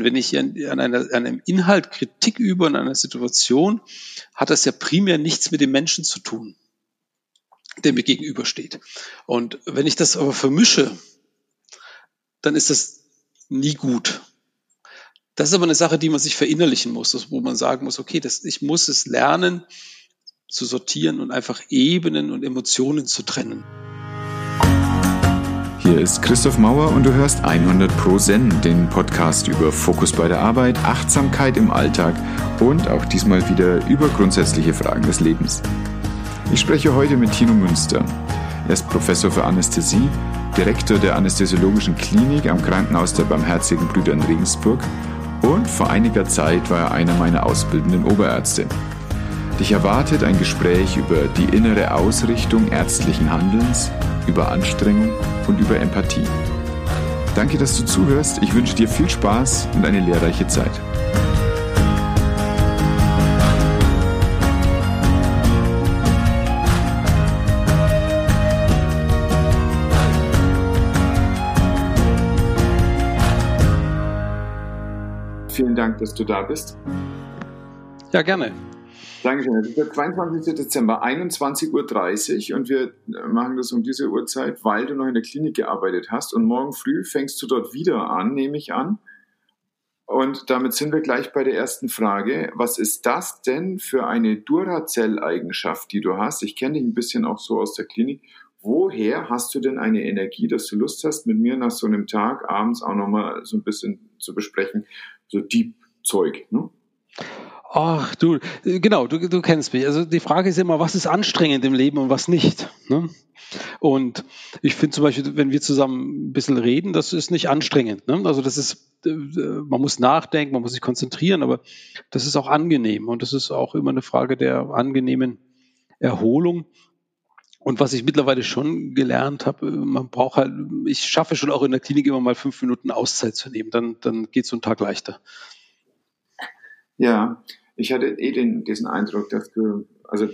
Wenn ich an, einer, an einem Inhalt Kritik übe, an einer Situation, hat das ja primär nichts mit dem Menschen zu tun, der mir gegenübersteht. Und wenn ich das aber vermische, dann ist das nie gut. Das ist aber eine Sache, die man sich verinnerlichen muss, wo man sagen muss, okay, das, ich muss es lernen zu sortieren und einfach Ebenen und Emotionen zu trennen. Hier ist Christoph Mauer und du hörst 100 Pro Zen, den Podcast über Fokus bei der Arbeit, Achtsamkeit im Alltag und auch diesmal wieder über grundsätzliche Fragen des Lebens. Ich spreche heute mit Tino Münster. Er ist Professor für Anästhesie, Direktor der Anästhesiologischen Klinik am Krankenhaus der Barmherzigen Brüder in Regensburg und vor einiger Zeit war er einer meiner ausbildenden Oberärzte. Dich erwartet ein Gespräch über die innere Ausrichtung ärztlichen Handelns, über Anstrengung und über Empathie. Danke, dass du zuhörst. Ich wünsche dir viel Spaß und eine lehrreiche Zeit. Vielen Dank, dass du da bist. Ja, gerne. Dankeschön. Es ist der 22. Dezember, 21.30 Uhr und wir machen das um diese Uhrzeit, weil du noch in der Klinik gearbeitet hast und morgen früh fängst du dort wieder an, nehme ich an. Und damit sind wir gleich bei der ersten Frage. Was ist das denn für eine Duracell-Eigenschaft, die du hast? Ich kenne dich ein bisschen auch so aus der Klinik. Woher hast du denn eine Energie, dass du Lust hast, mit mir nach so einem Tag abends auch nochmal so ein bisschen zu besprechen, so Deep-Zeug? Ne? Ach, du, genau, du, du kennst mich. Also die Frage ist immer, was ist anstrengend im Leben und was nicht. Ne? Und ich finde zum Beispiel, wenn wir zusammen ein bisschen reden, das ist nicht anstrengend. Ne? Also das ist, äh, man muss nachdenken, man muss sich konzentrieren, aber das ist auch angenehm. Und das ist auch immer eine Frage der angenehmen Erholung. Und was ich mittlerweile schon gelernt habe, man braucht halt, ich schaffe schon auch in der Klinik immer mal fünf Minuten Auszeit zu nehmen, dann, dann geht so ein Tag leichter. Ja, ich hatte eh den, diesen Eindruck, dass du, also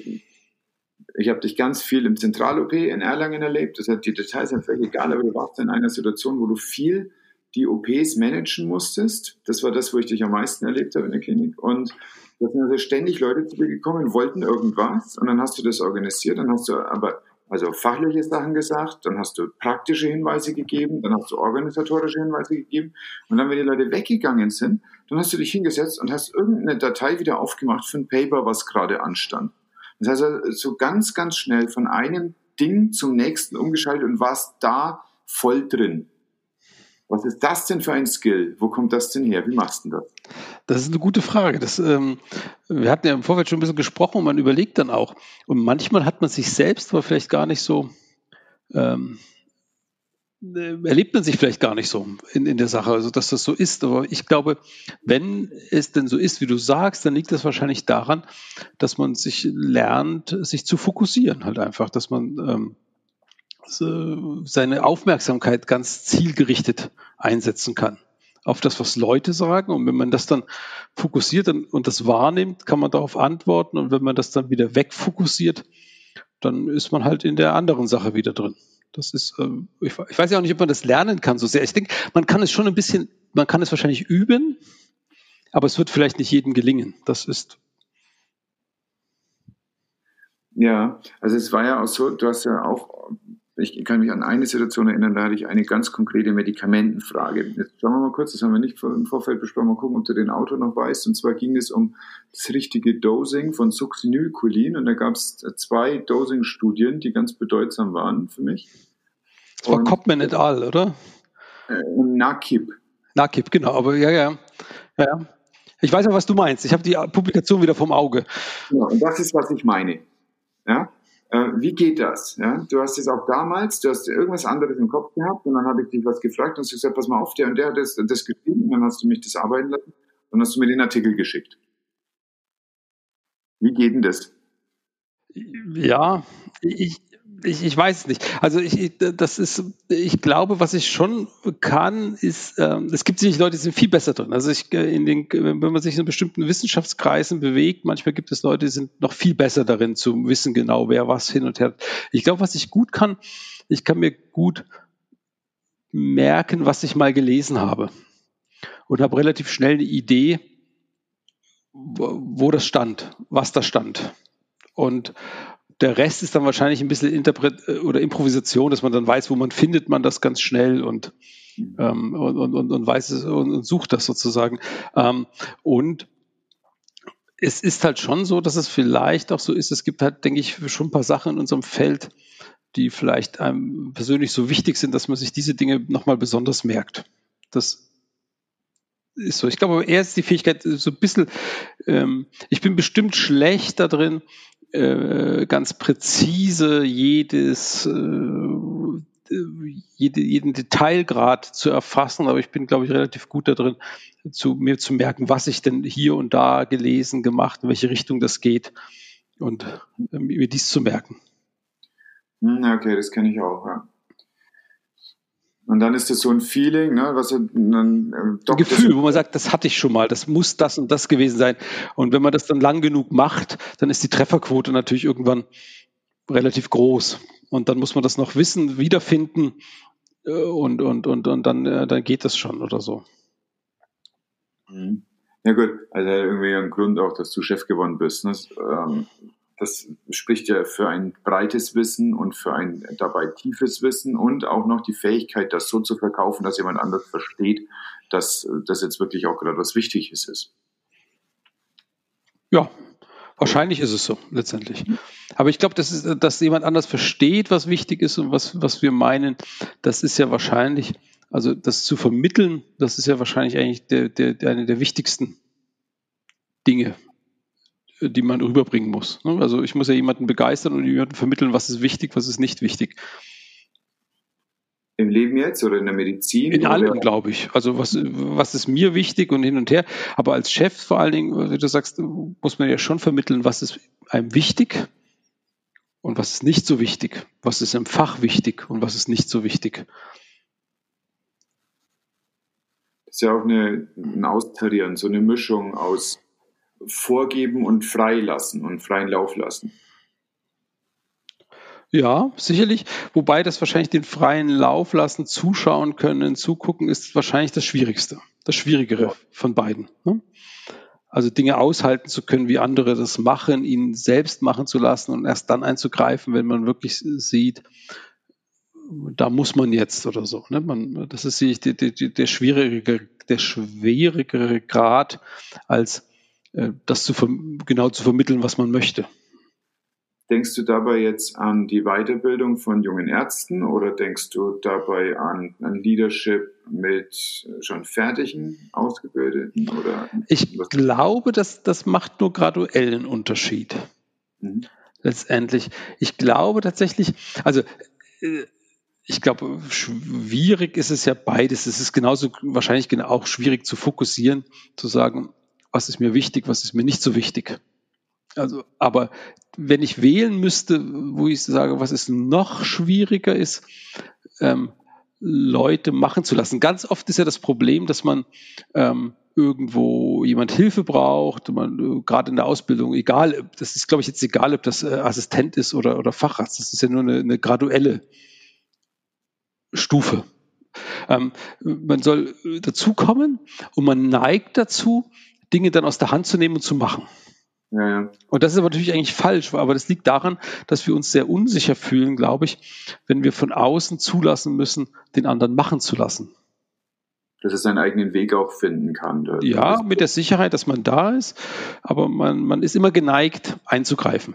ich habe dich ganz viel im Zentral-OP in Erlangen erlebt. Das hat die Details sind völlig egal, aber du warst in einer Situation, wo du viel die OPs managen musstest. Das war das, wo ich dich am meisten erlebt habe in der Klinik. Und da sind also ständig Leute zu dir gekommen, wollten irgendwas und dann hast du das organisiert, dann hast du aber also fachliche Sachen gesagt, dann hast du praktische Hinweise gegeben, dann hast du organisatorische Hinweise gegeben und dann, wenn die Leute weggegangen sind, dann hast du dich hingesetzt und hast irgendeine Datei wieder aufgemacht für ein Paper, was gerade anstand. Das heißt also so ganz, ganz schnell von einem Ding zum nächsten umgeschaltet und warst da voll drin. Was ist das denn für ein Skill? Wo kommt das denn her? Wie machst du das? Das ist eine gute Frage. Das, ähm, wir hatten ja im Vorfeld schon ein bisschen gesprochen und man überlegt dann auch. Und manchmal hat man sich selbst aber vielleicht gar nicht so, ähm, äh, erlebt man sich vielleicht gar nicht so in, in der Sache, also dass das so ist. Aber ich glaube, wenn es denn so ist, wie du sagst, dann liegt das wahrscheinlich daran, dass man sich lernt, sich zu fokussieren, halt einfach, dass man ähm, seine Aufmerksamkeit ganz zielgerichtet einsetzen kann auf das, was Leute sagen. Und wenn man das dann fokussiert und das wahrnimmt, kann man darauf antworten. Und wenn man das dann wieder wegfokussiert, dann ist man halt in der anderen Sache wieder drin. Das ist, äh, ich, weiß ja auch nicht, ob man das lernen kann so sehr. Ich denke, man kann es schon ein bisschen, man kann es wahrscheinlich üben, aber es wird vielleicht nicht jedem gelingen. Das ist ja, also es war ja auch so, du hast ja auch ich kann mich an eine Situation erinnern, da hatte ich eine ganz konkrete Medikamentenfrage. Jetzt schauen wir mal kurz, das haben wir nicht im Vorfeld besprochen, mal gucken, ob du den Autor noch weißt. Und zwar ging es um das richtige Dosing von Succinylcholin. Und da gab es zwei Dosing-Studien, die ganz bedeutsam waren für mich. Das war Kopman et al., oder? Äh, Nakib. Nakib, genau. Aber ja, ja. ja, ja. Ich weiß auch, was du meinst. Ich habe die Publikation wieder vom Auge. Ja, und das ist, was ich meine. Ja? Äh, wie geht das? Ja? Du hast es auch damals, du hast irgendwas anderes im Kopf gehabt und dann habe ich dich was gefragt und hast gesagt, pass mal auf, der und der hat das, das geschrieben, dann hast du mich das arbeiten lassen und hast du mir den Artikel geschickt. Wie geht denn das? Ja, ich, ich, ich weiß es nicht. Also ich, das ist, ich glaube, was ich schon kann, ist, ähm, es gibt sicherlich Leute, die sind viel besser drin. Also ich, äh, in den, wenn man sich in bestimmten Wissenschaftskreisen bewegt, manchmal gibt es Leute, die sind noch viel besser darin zu wissen genau, wer was hin und her. Ich glaube, was ich gut kann, ich kann mir gut merken, was ich mal gelesen habe. und habe relativ schnell eine Idee, wo das stand, was da stand. Und der Rest ist dann wahrscheinlich ein bisschen Interpret oder Improvisation, dass man dann weiß, wo man findet man das ganz schnell und, ähm, und, und, und, weiß es und, und sucht das sozusagen. Ähm, und es ist halt schon so, dass es vielleicht auch so ist, es gibt halt, denke ich, schon ein paar Sachen in unserem Feld, die vielleicht einem persönlich so wichtig sind, dass man sich diese Dinge nochmal besonders merkt. Das ist so. Ich glaube, eher ist die Fähigkeit so ein bisschen, ähm, ich bin bestimmt schlecht da drin, äh, ganz präzise jedes, äh, jede, jeden Detailgrad zu erfassen, aber ich bin, glaube ich, relativ gut da drin, zu, mir zu merken, was ich denn hier und da gelesen, gemacht, in welche Richtung das geht und äh, mir dies zu merken. Hm, okay, das kenne ich auch, ja. Und dann ist das so ein Feeling, ne, was dann äh, ein Gefühl, wo man sagt, das hatte ich schon mal, das muss das und das gewesen sein. Und wenn man das dann lang genug macht, dann ist die Trefferquote natürlich irgendwann relativ groß. Und dann muss man das noch wissen, wiederfinden äh, und, und, und, und dann, äh, dann geht das schon oder so. Mhm. Ja gut, also irgendwie ein Grund auch, dass du Chef geworden bist. Ne? Ähm, das spricht ja für ein breites Wissen und für ein dabei tiefes Wissen und auch noch die Fähigkeit, das so zu verkaufen, dass jemand anders versteht, dass das jetzt wirklich auch gerade was Wichtiges ist. Ja, wahrscheinlich ist es so letztendlich. Aber ich glaube, dass, dass jemand anders versteht, was wichtig ist und was, was wir meinen, das ist ja wahrscheinlich, also das zu vermitteln, das ist ja wahrscheinlich eigentlich der, der, der eine der wichtigsten Dinge, die man rüberbringen muss. Ne? Also ich muss ja jemanden begeistern und jemanden vermitteln, was ist wichtig, was ist nicht wichtig. Im Leben jetzt oder in der Medizin? In allem, glaube ich. Also was, was ist mir wichtig und hin und her. Aber als Chef vor allen Dingen, wie du sagst, muss man ja schon vermitteln, was ist einem wichtig und was ist nicht so wichtig. Was ist im Fach wichtig und was ist nicht so wichtig. Das ist ja auch eine, ein Austarieren, so eine Mischung aus vorgeben und freilassen und freien Lauf lassen. Ja, sicherlich. Wobei das wahrscheinlich den freien Lauf lassen, zuschauen können, zugucken, ist wahrscheinlich das Schwierigste, das Schwierigere von beiden. Ne? Also Dinge aushalten zu können, wie andere das machen, ihnen selbst machen zu lassen und erst dann einzugreifen, wenn man wirklich sieht, da muss man jetzt oder so. Ne? Man, das ist sicherlich der, der, der, schwierigere, der schwierigere Grad als das zu genau zu vermitteln, was man möchte. Denkst du dabei jetzt an die Weiterbildung von jungen Ärzten oder denkst du dabei an, an Leadership mit schon fertigen Ausgebildeten? Oder ich glaube, dass das macht nur graduellen Unterschied. Mhm. Letztendlich. Ich glaube tatsächlich, also äh, ich glaube, schwierig ist es ja beides. Es ist genauso wahrscheinlich auch schwierig zu fokussieren, zu sagen, was ist mir wichtig, was ist mir nicht so wichtig. Also, aber wenn ich wählen müsste, wo ich sage, was ist noch schwieriger ist, ähm, Leute machen zu lassen. Ganz oft ist ja das Problem, dass man ähm, irgendwo jemand Hilfe braucht, man äh, gerade in der Ausbildung, egal, das ist, glaube ich, jetzt egal, ob das äh, Assistent ist oder, oder Facharzt, das ist ja nur eine, eine graduelle Stufe. Ähm, man soll dazukommen und man neigt dazu, Dinge dann aus der Hand zu nehmen und zu machen. Ja, ja. Und das ist aber natürlich eigentlich falsch, aber das liegt daran, dass wir uns sehr unsicher fühlen, glaube ich, wenn wir von außen zulassen müssen, den anderen machen zu lassen. Dass er seinen eigenen Weg auch finden kann. Ja, mit der Sicherheit, dass man da ist, aber man, man ist immer geneigt, einzugreifen.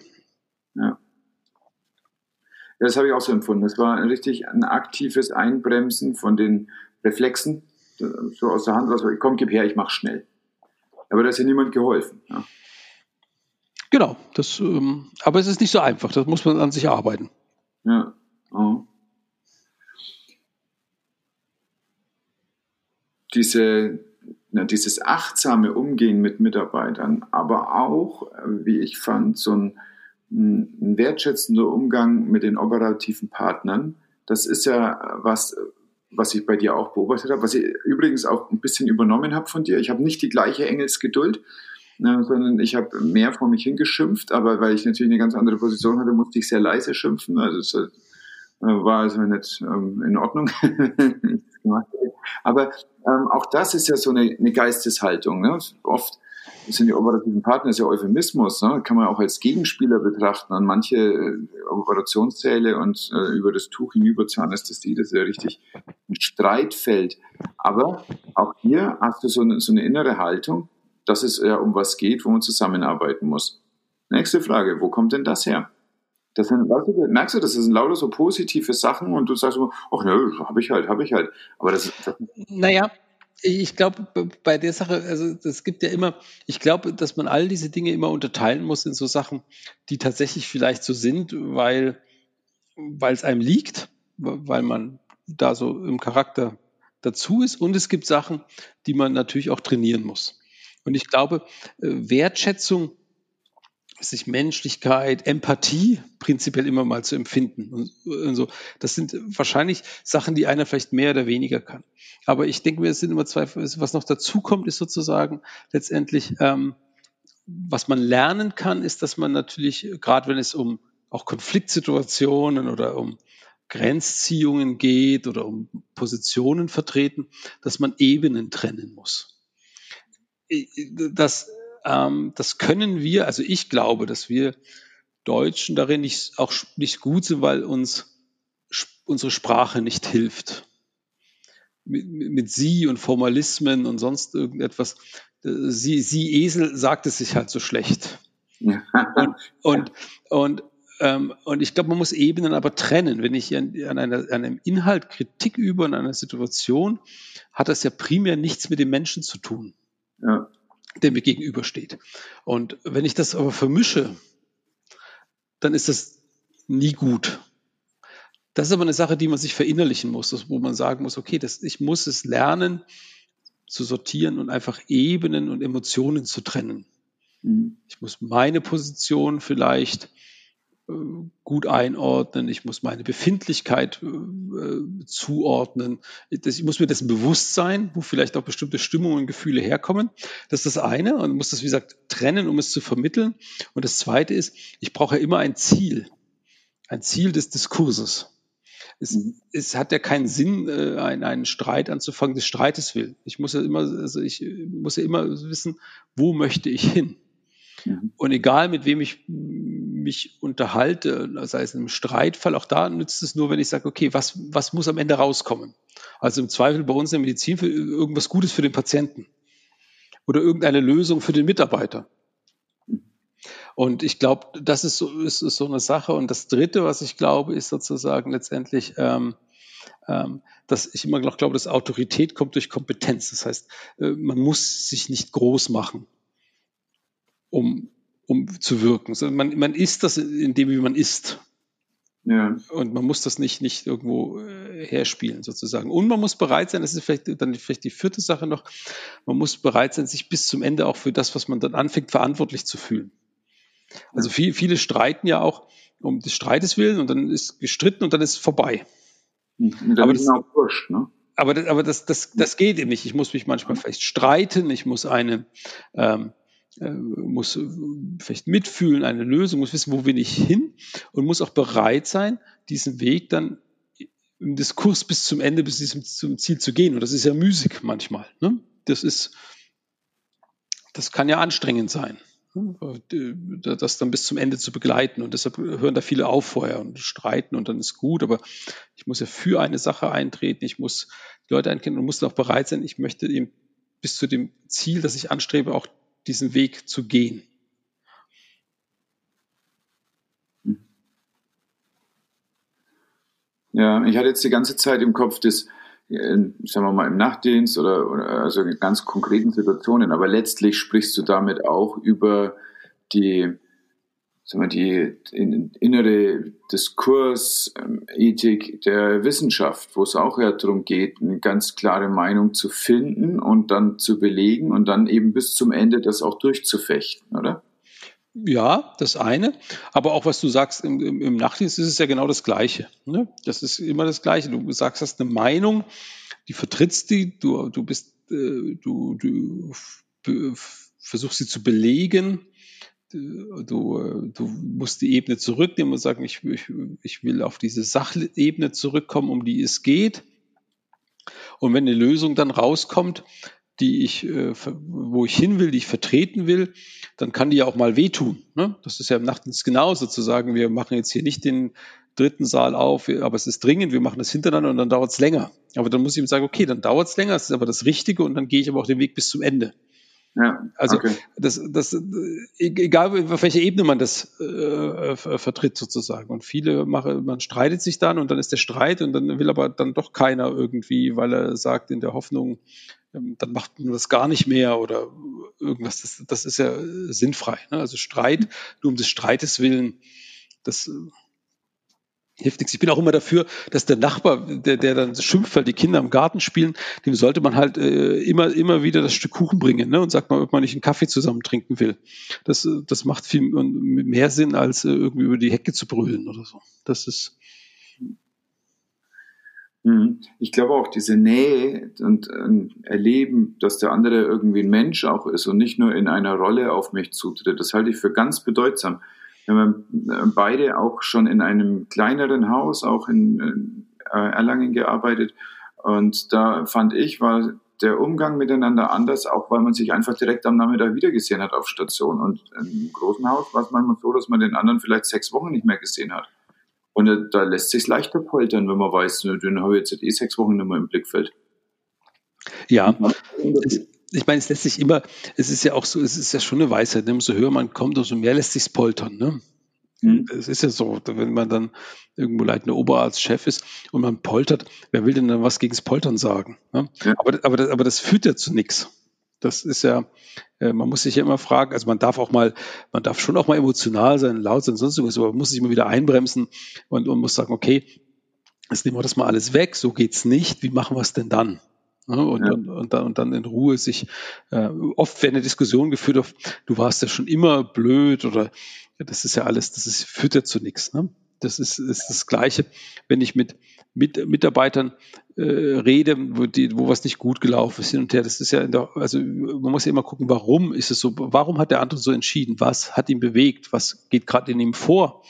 Ja. Das habe ich auch so empfunden. Das war richtig ein aktives Einbremsen von den Reflexen, so aus der Hand raus. Komm, gib her, ich mach schnell. Aber da ist ja niemand geholfen. Ja. Genau, das, ähm, aber es ist nicht so einfach, das muss man an sich arbeiten. Ja. Oh. Diese, na, dieses achtsame Umgehen mit Mitarbeitern, aber auch, wie ich fand, so ein, ein wertschätzender Umgang mit den operativen Partnern, das ist ja was, was ich bei dir auch beobachtet habe, was ich übrigens auch ein bisschen übernommen habe von dir. Ich habe nicht die gleiche Engelsgeduld, ne, sondern ich habe mehr vor mich hingeschimpft, aber weil ich natürlich eine ganz andere Position hatte, musste ich sehr leise schimpfen. Also es, war also nicht ähm, in Ordnung. Aber ähm, auch das ist ja so eine, eine Geisteshaltung. Ne? Oft sind die operativen Partner, ist ja Euphemismus, ne? kann man auch als Gegenspieler betrachten. An manche äh, Operationssäle und äh, über das Tuch hinüber zur Anästhesie, das ist ja richtig ein Streitfeld. Aber auch hier hast du so eine, so eine innere Haltung, dass es ja um was geht, wo man zusammenarbeiten muss. Nächste Frage, wo kommt denn das her? Das sind, weißt du, merkst du, das sind lauter so positive Sachen und du sagst so, ach ne, habe ich halt, habe ich halt. Aber das, das Naja, ich glaube, bei der Sache, also es gibt ja immer, ich glaube, dass man all diese Dinge immer unterteilen muss in so Sachen, die tatsächlich vielleicht so sind, weil, es einem liegt, weil man da so im Charakter dazu ist. Und es gibt Sachen, die man natürlich auch trainieren muss. Und ich glaube, äh, Wertschätzung sich Menschlichkeit, Empathie prinzipiell immer mal zu empfinden. Und, und, so. Das sind wahrscheinlich Sachen, die einer vielleicht mehr oder weniger kann. Aber ich denke mir, es sind immer zwei, was noch dazu kommt, ist sozusagen letztendlich, ähm, was man lernen kann, ist, dass man natürlich, gerade wenn es um auch Konfliktsituationen oder um Grenzziehungen geht oder um Positionen vertreten, dass man Ebenen trennen muss. Das ähm, das können wir, also ich glaube, dass wir Deutschen darin nicht, auch nicht gut sind, weil uns unsere Sprache nicht hilft. Mit, mit sie und Formalismen und sonst irgendetwas. Sie, sie Esel sagt es sich halt so schlecht. und, und, und, ähm, und ich glaube, man muss Ebenen aber trennen. Wenn ich an, an, einer, an einem Inhalt Kritik übe, an einer Situation, hat das ja primär nichts mit dem Menschen zu tun. Ja der mir gegenübersteht. Und wenn ich das aber vermische, dann ist das nie gut. Das ist aber eine Sache, die man sich verinnerlichen muss, wo man sagen muss, okay, das, ich muss es lernen zu sortieren und einfach Ebenen und Emotionen zu trennen. Mhm. Ich muss meine Position vielleicht gut einordnen, ich muss meine Befindlichkeit äh, zuordnen, ich muss mir dessen bewusst sein, wo vielleicht auch bestimmte Stimmungen und Gefühle herkommen. Das ist das eine und muss das, wie gesagt, trennen, um es zu vermitteln. Und das zweite ist, ich brauche ja immer ein Ziel, ein Ziel des Diskurses. Es, mhm. es hat ja keinen Sinn, äh, einen, einen Streit anzufangen des Streites willen. Ich muss ja immer, also ich muss ja immer wissen, wo möchte ich hin? Mhm. Und egal, mit wem ich mich unterhalte, sei es einem Streitfall, auch da nützt es nur, wenn ich sage, okay, was, was muss am Ende rauskommen? Also im Zweifel bei uns in der Medizin für irgendwas Gutes für den Patienten oder irgendeine Lösung für den Mitarbeiter. Und ich glaube, das ist so, ist, ist so eine Sache. Und das Dritte, was ich glaube, ist sozusagen letztendlich, ähm, ähm, dass ich immer noch glaube, dass Autorität kommt durch Kompetenz. Das heißt, äh, man muss sich nicht groß machen um, um zu wirken. Also man, man ist das in dem, wie man ist. Ja. Und man muss das nicht, nicht irgendwo äh, herspielen, sozusagen. Und man muss bereit sein, das ist vielleicht dann vielleicht die vierte Sache noch, man muss bereit sein, sich bis zum Ende auch für das, was man dann anfängt, verantwortlich zu fühlen. Also viel, viele streiten ja auch um des Streites willen und dann ist gestritten und dann ist vorbei. aber das, auch wurscht, ne? aber, das, aber das, das, das geht eben nicht. Ich muss mich manchmal vielleicht streiten, ich muss eine, ähm, äh, muss äh, vielleicht mitfühlen, eine Lösung, muss wissen, wo will ich hin und muss auch bereit sein, diesen Weg dann im Diskurs bis zum Ende, bis zum Ziel zu gehen. Und das ist ja Musik manchmal. Ne? Das ist, das kann ja anstrengend sein, ne? das dann bis zum Ende zu begleiten. Und deshalb hören da viele auf vorher und streiten und dann ist gut. Aber ich muss ja für eine Sache eintreten. Ich muss die Leute einkennen und muss dann auch bereit sein. Ich möchte eben bis zu dem Ziel, das ich anstrebe, auch diesen Weg zu gehen. Ja, ich hatte jetzt die ganze Zeit im Kopf das, äh, sagen wir mal, im Nachtdienst oder, oder also in ganz konkreten Situationen, aber letztlich sprichst du damit auch über die sagen wir, die innere Diskursethik ähm, der Wissenschaft, wo es auch ja darum geht, eine ganz klare Meinung zu finden und dann zu belegen und dann eben bis zum Ende das auch durchzufechten, oder? Ja, das eine. Aber auch was du sagst im, im, im Nachtdienst ist es ja genau das Gleiche. Ne? Das ist immer das Gleiche. Du sagst, hast eine Meinung, die vertrittst die, du, du bist, äh, du, du versuchst sie zu belegen du, du musst die Ebene zurücknehmen und sagen, ich, ich, ich will auf diese Sachebene zurückkommen, um die es geht. Und wenn eine Lösung dann rauskommt, die ich, äh, wo ich hin will, die ich vertreten will, dann kann die ja auch mal wehtun. Ne? Das ist ja im Nachtdienst genauso zu sagen, wir machen jetzt hier nicht den dritten Saal auf, aber es ist dringend, wir machen das hintereinander und dann dauert es länger. Aber dann muss ich ihm sagen, okay, dann dauert es länger, es ist aber das Richtige und dann gehe ich aber auch den Weg bis zum Ende. Ja, also okay. das, das, e-, egal auf welcher Ebene man das äh, vertritt sozusagen. Und viele machen, man streitet sich dann und dann ist der Streit und dann will aber dann doch keiner irgendwie, weil er sagt in der Hoffnung, ähm, dann macht man das gar nicht mehr oder irgendwas. Das, das ist ja sinnfrei. Ne? Also Streit nur um des Streites willen, das hilft nichts. Ich bin auch immer dafür, dass der Nachbar, der, der dann schimpft, weil die Kinder im Garten spielen, dem sollte man halt äh, immer, immer wieder das Stück Kuchen bringen ne? und sagt mal, ob man nicht einen Kaffee zusammen trinken will. Das, das macht viel mehr Sinn, als äh, irgendwie über die Hecke zu brüllen oder so. Das ist. Mhm. Ich glaube auch diese Nähe und äh, Erleben, dass der andere irgendwie ein Mensch auch ist und nicht nur in einer Rolle auf mich zutritt, das halte ich für ganz bedeutsam. Wir haben äh, beide auch schon in einem kleineren Haus, auch in äh, Erlangen gearbeitet. Und da fand ich, war der Umgang miteinander anders, auch weil man sich einfach direkt am Nachmittag wiedergesehen hat auf Station. Und im großen Haus war es manchmal so, dass man den anderen vielleicht sechs Wochen nicht mehr gesehen hat. Und äh, da lässt sich leichter poltern, wenn man weiß, den habe ich jetzt eh sechs Wochen nicht mehr im Blickfeld. Ja, ich meine, es lässt sich immer, es ist ja auch so, es ist ja schon eine Weisheit, ne? umso höher man kommt, umso mehr lässt sich poltern. Ne? Mhm. Es ist ja so, wenn man dann irgendwo leitender Oberarztchef ist und man poltert, wer will denn dann was gegens Poltern sagen? Ne? Ja. Aber, aber, das, aber das führt ja zu nichts. Das ist ja, äh, man muss sich ja immer fragen, also man darf auch mal, man darf schon auch mal emotional sein, laut sein, sonst irgendwas, aber man muss sich immer wieder einbremsen und, und muss sagen, okay, jetzt nehmen wir das mal alles weg, so geht's nicht, wie machen wir es denn dann? Ne? Und, ja. und, und, dann, und dann in Ruhe sich, äh, oft wird eine Diskussion geführt auf, du warst ja schon immer blöd oder das ist ja alles, das ist, führt ja zu nichts. Ne? Das ist, ist das Gleiche, wenn ich mit, mit Mitarbeitern äh, rede, wo, die, wo was nicht gut gelaufen ist hin und her. Das ist ja, der, also man muss ja immer gucken, warum ist es so, warum hat der andere so entschieden? Was hat ihn bewegt? Was geht gerade in ihm vor?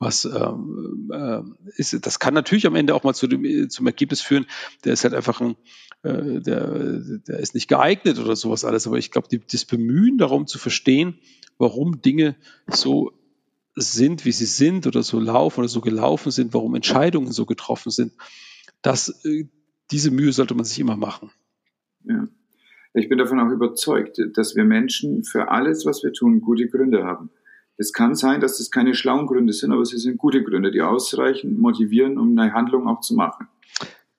was ähm, äh, ist, das kann natürlich am Ende auch mal zu dem, zum Ergebnis führen, der ist halt einfach ein, äh, der, der ist nicht geeignet oder sowas alles. Aber ich glaube, das Bemühen darum zu verstehen, warum Dinge so sind, wie sie sind oder so laufen oder so gelaufen sind, warum Entscheidungen so getroffen sind, das, äh, diese Mühe sollte man sich immer machen. Ja. Ich bin davon auch überzeugt, dass wir Menschen für alles, was wir tun, gute Gründe haben. Es kann sein, dass das keine schlauen Gründe sind, aber sie sind gute Gründe, die ausreichen, motivieren, um eine Handlung auch zu machen.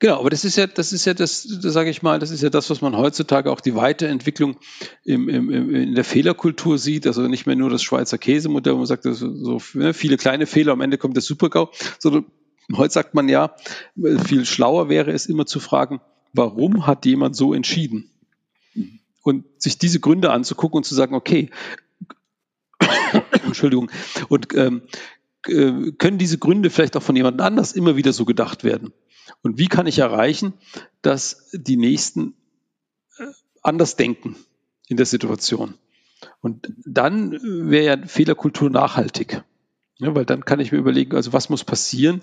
Genau, aber das ist ja, das ist ja das, das sage ich mal, das ist ja das, was man heutzutage auch die Weiterentwicklung im, im, im, in der Fehlerkultur sieht. Also nicht mehr nur das Schweizer Käsemodell, wo man sagt, so, ne, viele kleine Fehler, am Ende kommt der Supergau, sondern heute sagt man ja, viel schlauer wäre es immer zu fragen, warum hat jemand so entschieden? Und sich diese Gründe anzugucken und zu sagen, okay, Entschuldigung, und ähm, äh, können diese Gründe vielleicht auch von jemand anders immer wieder so gedacht werden? Und wie kann ich erreichen, dass die Nächsten äh, anders denken in der Situation? Und dann wäre ja Fehlerkultur nachhaltig. Ja, weil dann kann ich mir überlegen, also was muss passieren,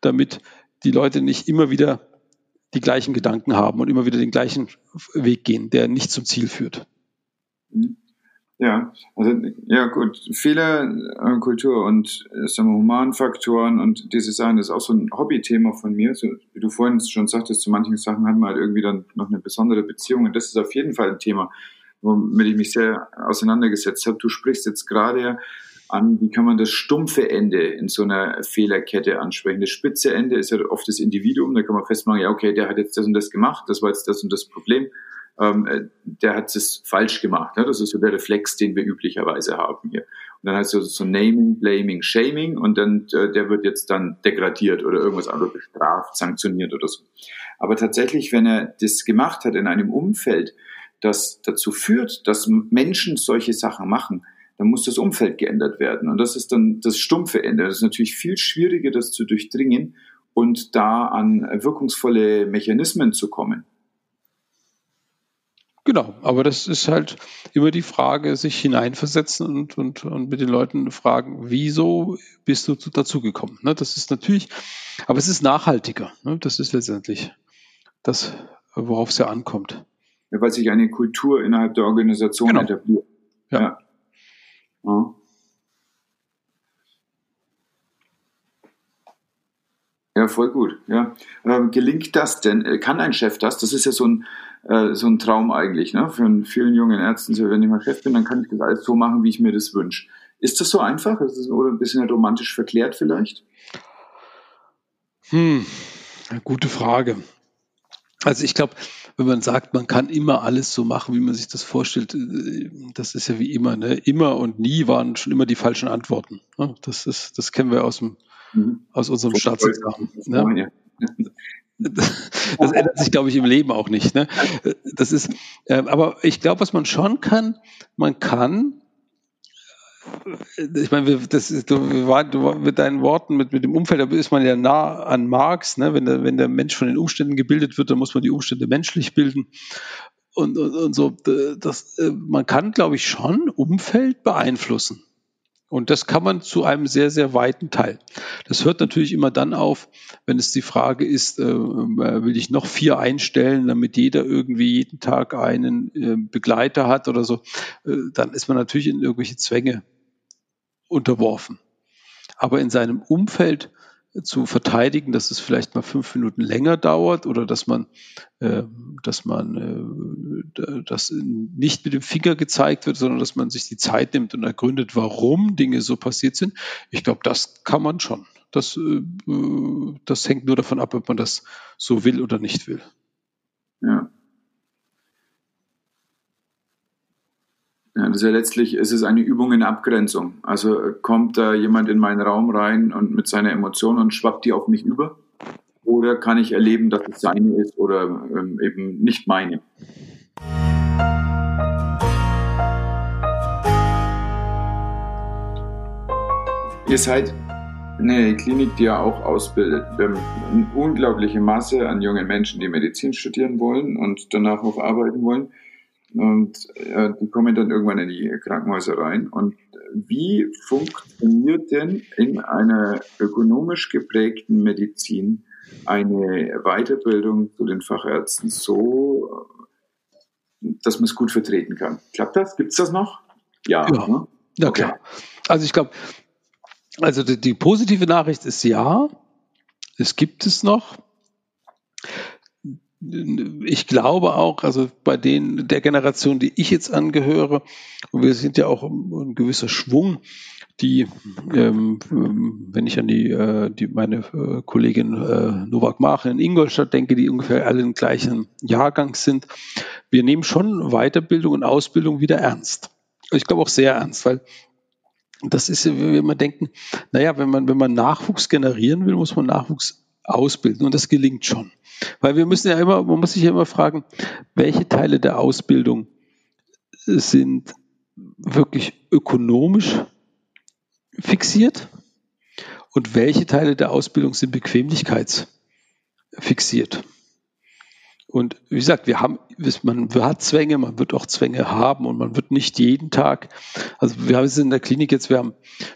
damit die Leute nicht immer wieder die gleichen Gedanken haben und immer wieder den gleichen Weg gehen, der nicht zum Ziel führt. Mhm. Ja, also ja gut, viele äh, Kultur und äh, sagen wir, Humanfaktoren und diese Sachen, das ist auch so ein Hobbythema von mir. So, wie du vorhin schon sagtest, zu manchen Sachen hat man halt irgendwie dann noch eine besondere Beziehung und das ist auf jeden Fall ein Thema, womit ich mich sehr auseinandergesetzt habe. Du sprichst jetzt gerade an, wie kann man das stumpfe Ende in so einer Fehlerkette ansprechen. Das spitze Ende ist ja oft das Individuum, da kann man festmachen, ja okay, der hat jetzt das und das gemacht, das war jetzt das und das Problem ähm, äh, der hat es falsch gemacht. Ne? Das ist so der Reflex, den wir üblicherweise haben hier. Und dann heißt es so Naming, Blaming, Shaming und dann äh, der wird jetzt dann degradiert oder irgendwas anderes bestraft, sanktioniert oder so. Aber tatsächlich, wenn er das gemacht hat in einem Umfeld, das dazu führt, dass Menschen solche Sachen machen, dann muss das Umfeld geändert werden. Und das ist dann das stumpfe Ende. Das ist natürlich viel schwieriger, das zu durchdringen und da an wirkungsvolle Mechanismen zu kommen. Genau, aber das ist halt immer die Frage, sich hineinversetzen und, und, und mit den Leuten fragen, wieso bist du dazugekommen? Ne, das ist natürlich, aber es ist nachhaltiger. Ne? Das ist letztendlich das, worauf es ja ankommt. Ja, weil sich eine Kultur innerhalb der Organisation genau. etabliert. Ja. ja. ja. Ja, voll gut. Ja. Ähm, gelingt das denn? Äh, kann ein Chef das? Das ist ja so ein, äh, so ein Traum eigentlich, ne? Für vielen jungen Ärzten, wenn ich mal Chef bin, dann kann ich das alles so machen, wie ich mir das wünsche. Ist das so einfach? Ist das, oder ein bisschen romantisch verklärt vielleicht? Hm, gute Frage. Also ich glaube, wenn man sagt, man kann immer alles so machen, wie man sich das vorstellt, äh, das ist ja wie immer. Ne? Immer und nie waren schon immer die falschen Antworten. Ne? Das, ist, das kennen wir aus dem mhm. aus unserem Staatsexamen. Ne? Das ändert sich, glaube ich, im Leben auch nicht. Ne? Das ist, äh, aber ich glaube, was man schon kann, man kann, ich meine, das ist, du, du, mit deinen Worten, mit, mit dem Umfeld, da ist man ja nah an Marx. Ne? Wenn, der, wenn der Mensch von den Umständen gebildet wird, dann muss man die Umstände menschlich bilden. Und, und, und so, das, äh, man kann, glaube ich, schon Umfeld beeinflussen. Und das kann man zu einem sehr, sehr weiten Teil. Das hört natürlich immer dann auf, wenn es die Frage ist, äh, äh, will ich noch vier einstellen, damit jeder irgendwie jeden Tag einen äh, Begleiter hat oder so, äh, dann ist man natürlich in irgendwelche Zwänge unterworfen. Aber in seinem Umfeld zu verteidigen, dass es vielleicht mal fünf Minuten länger dauert oder dass man, äh, dass man äh, das nicht mit dem Finger gezeigt wird, sondern dass man sich die Zeit nimmt und ergründet, warum Dinge so passiert sind. Ich glaube, das kann man schon. Das, äh, das hängt nur davon ab, ob man das so will oder nicht will. Ja. Ja letztlich ist es eine Übung in Abgrenzung. Also kommt da jemand in meinen Raum rein und mit seiner Emotion und schwappt die auf mich über? Oder kann ich erleben, dass es seine ist oder ähm, eben nicht meine? Ihr seid eine Klinik, die ja auch ausbildet. Wir haben eine unglaubliche Masse an jungen Menschen, die Medizin studieren wollen und danach auch arbeiten wollen. Und äh, die kommen dann irgendwann in die Krankenhäuser rein. Und wie funktioniert denn in einer ökonomisch geprägten Medizin eine Weiterbildung zu den Fachärzten so, dass man es gut vertreten kann? Klappt das? Gibt es das noch? Ja. Ja, ne? ja klar. Also ich glaube, also die, die positive Nachricht ist ja, es gibt es noch ich glaube auch, also bei den der Generation, die ich jetzt angehöre, und wir sind ja auch ein gewisser Schwung, die, ähm, wenn ich an die, äh, die meine äh, Kollegin äh, Novak Machen in Ingolstadt denke, die ungefähr alle im gleichen Jahrgang sind, wir nehmen schon Weiterbildung und Ausbildung wieder ernst. Ich glaube auch sehr ernst, weil das ist, wie wir denken, naja, wenn man, wenn man Nachwuchs generieren will, muss man Nachwuchs ausbilden und das gelingt schon. Weil wir müssen ja immer, man muss sich ja immer fragen, welche Teile der Ausbildung sind wirklich ökonomisch fixiert und welche Teile der Ausbildung sind bequemlichkeitsfixiert. Und wie gesagt, wir haben, man hat Zwänge, man wird auch Zwänge haben und man wird nicht jeden Tag, also wir es in der Klinik jetzt, wir haben,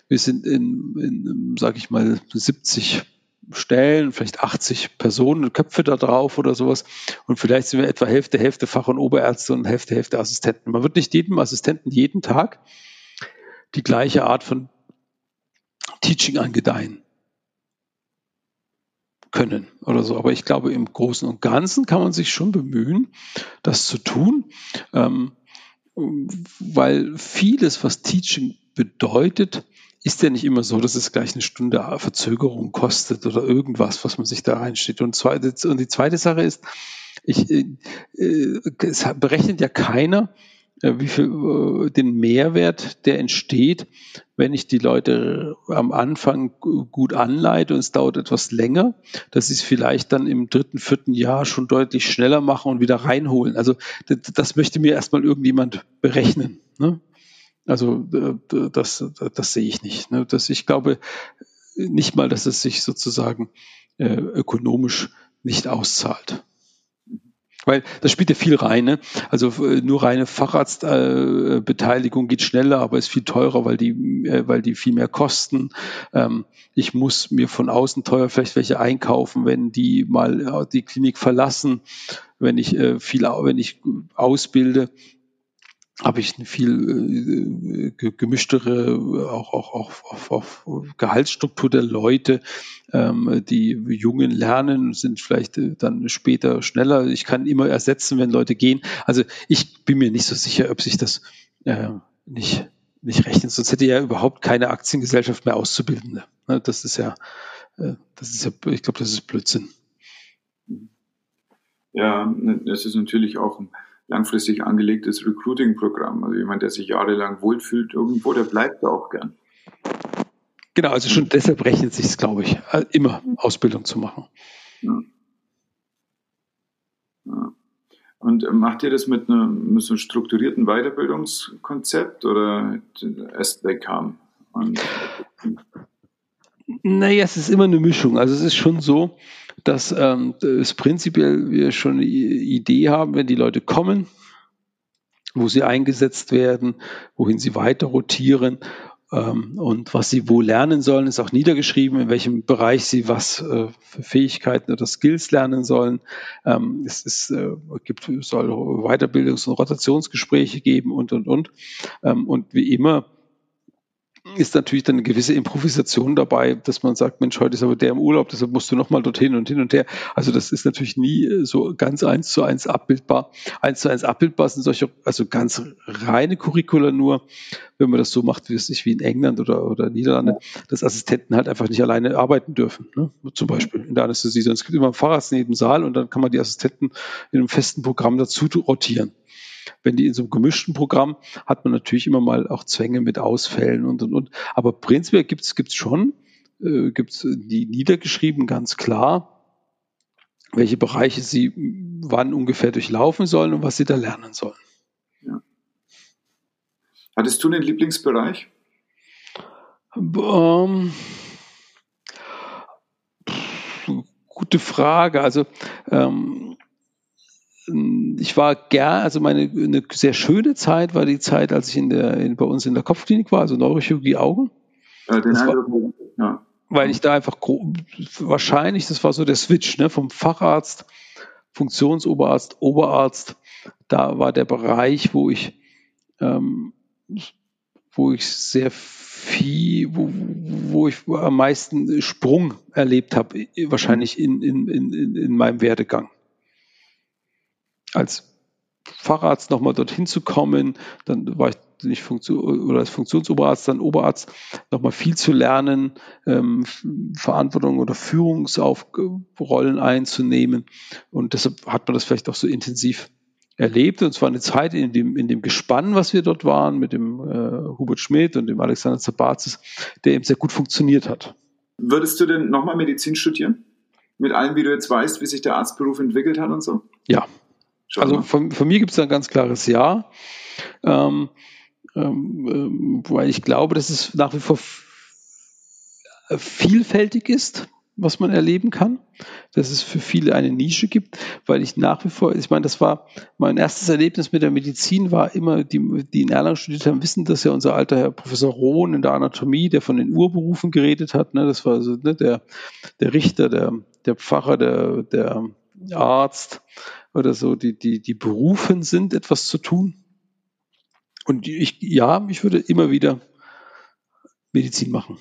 wir sind in, in sage ich mal, 70 Stellen, vielleicht 80 Personen, Köpfe da drauf oder sowas. Und vielleicht sind wir etwa Hälfte, Hälfte Fach- und Oberärzte und Hälfte, Hälfte Assistenten. Man wird nicht jedem Assistenten jeden Tag die gleiche Art von Teaching angedeihen können oder so. Aber ich glaube, im Großen und Ganzen kann man sich schon bemühen, das zu tun, ähm, weil vieles, was Teaching bedeutet, ist ja nicht immer so, dass es gleich eine Stunde Verzögerung kostet oder irgendwas, was man sich da reinsteht. Und, zweite, und die zweite Sache ist, ich, äh, es berechnet ja keiner, äh, wie viel äh, den Mehrwert, der entsteht, wenn ich die Leute am Anfang gut anleite und es dauert etwas länger, dass sie es vielleicht dann im dritten, vierten Jahr schon deutlich schneller machen und wieder reinholen. Also das, das möchte mir erstmal irgendjemand berechnen. Ne? Also äh, das, das sehe ich nicht. Ne? Das, ich glaube nicht mal, dass es sich sozusagen äh, ökonomisch nicht auszahlt. Weil das spielt ja viel rein. Ne? Also äh, nur reine Facharztbeteiligung geht schneller, aber ist viel teurer, weil die, weil die viel mehr kosten. Ähm, ich muss mir von außen teuer vielleicht welche einkaufen, wenn die mal die Klinik verlassen, wenn ich viel, wenn ich ausbilde habe ich eine viel äh, gemischtere, auch, auch, auch auf, auf Gehaltsstruktur der Leute. Ähm, die Jungen lernen, sind vielleicht äh, dann später schneller. Ich kann immer ersetzen, wenn Leute gehen. Also ich bin mir nicht so sicher, ob sich das äh, nicht, nicht rechnet. Sonst hätte ja überhaupt keine Aktiengesellschaft mehr auszubilden. Ne? Das ist ja, äh, das ist ja, ich glaube, das ist Blödsinn. Ja, das ist natürlich auch ein langfristig angelegtes Recruiting-Programm. Also jemand, der sich jahrelang wohlfühlt irgendwo, der bleibt da auch gern. Genau, also schon deshalb rechnet sich glaube ich, äh, immer Ausbildung zu machen. Ja. Ja. Und macht ihr das mit, einem, mit so einem strukturierten Weiterbildungskonzept oder erst they come? Naja, es ist immer eine Mischung. Also es ist schon so, dass ähm, es prinzipiell wir schon eine Idee haben, wenn die Leute kommen, wo sie eingesetzt werden, wohin sie weiter rotieren ähm, und was sie wo lernen sollen, ist auch niedergeschrieben, in welchem Bereich sie was äh, für Fähigkeiten oder Skills lernen sollen. Ähm, es ist, äh, gibt, soll Weiterbildungs- und Rotationsgespräche geben und, und, und. Ähm, und wie immer ist natürlich dann eine gewisse Improvisation dabei, dass man sagt, Mensch, heute ist aber der im Urlaub, deshalb musst du nochmal dorthin und hin und her. Also das ist natürlich nie äh, so ganz eins zu eins abbildbar. Eins zu eins abbildbar sind solche, also ganz reine Curricula nur, wenn man das so macht, wie es sich wie in England oder, oder Niederlande, dass Assistenten halt einfach nicht alleine arbeiten dürfen. Ne? Zum Beispiel in der Anästhesie. Sondern es gibt immer ein Fahrrad neben dem Saal und dann kann man die Assistenten in einem festen Programm dazu rotieren wenn die in so einem gemischten Programm hat man natürlich immer mal auch Zwänge mit Ausfällen und und und. Aber prinzipiell gibt es schon, äh, gibt es die niedergeschrieben ganz klar, welche Bereiche sie wann ungefähr durchlaufen sollen und was sie da lernen sollen. Ja. Hattest du einen Lieblingsbereich? Ähm, gute Frage. Also ähm, ich war gern, also meine eine sehr schöne Zeit war die Zeit, als ich in der, in, bei uns in der Kopfklinik war, also Neurochirurgie Augen. Ja, den war, ja. Weil ich da einfach wahrscheinlich, das war so der Switch, ne, vom Facharzt, Funktionsoberarzt, Oberarzt, da war der Bereich, wo ich, ähm, wo ich sehr viel, wo, wo ich am meisten Sprung erlebt habe, wahrscheinlich in, in, in, in meinem Werdegang als Facharzt nochmal dorthin zu kommen, dann war ich nicht Funktion oder als Funktionsoberarzt, dann Oberarzt, nochmal viel zu lernen, ähm, Verantwortung oder Führungsaufrollen einzunehmen. Und deshalb hat man das vielleicht auch so intensiv erlebt. Und zwar eine Zeit in dem, in dem Gespann, was wir dort waren, mit dem äh, Hubert Schmidt und dem Alexander Zabazis, der eben sehr gut funktioniert hat. Würdest du denn nochmal Medizin studieren? Mit allem, wie du jetzt weißt, wie sich der Arztberuf entwickelt hat und so? Ja, Schon, also von, von mir gibt es ein ganz klares Ja, ähm, ähm, weil ich glaube, dass es nach wie vor vielfältig ist, was man erleben kann, dass es für viele eine Nische gibt, weil ich nach wie vor, ich meine, das war mein erstes Erlebnis mit der Medizin, war immer, die, die in Erlangen studiert haben, wissen das ja unser alter Herr Professor Rohn in der Anatomie, der von den Urberufen geredet hat, ne, das war also ne, der, der Richter, der, der Pfarrer, der, der Arzt, oder so, die, die, die berufen sind, etwas zu tun. Und ich, ja, ich würde immer wieder Medizin machen.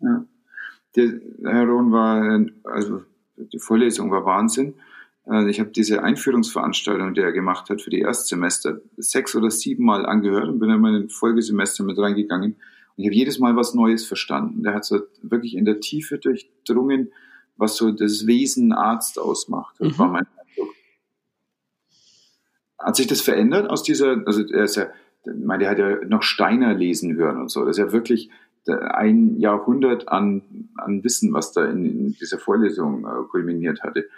Ja. Der Herr Rohn war, also die Vorlesung war Wahnsinn. Also ich habe diese Einführungsveranstaltung, die er gemacht hat für die Erstsemester, sechs oder sieben Mal angehört und bin dann mal in Folgesemester mit reingegangen. Und ich habe jedes Mal was Neues verstanden. Der hat so wirklich in der Tiefe durchdrungen, was so das Wesen Arzt ausmacht. Das mhm. war mein hat sich das verändert aus dieser, also er ist ja, meine, der hat ja noch Steiner lesen hören und so. Das ist ja wirklich ein Jahrhundert an, an Wissen, was da in, in dieser Vorlesung äh, kulminiert hatte.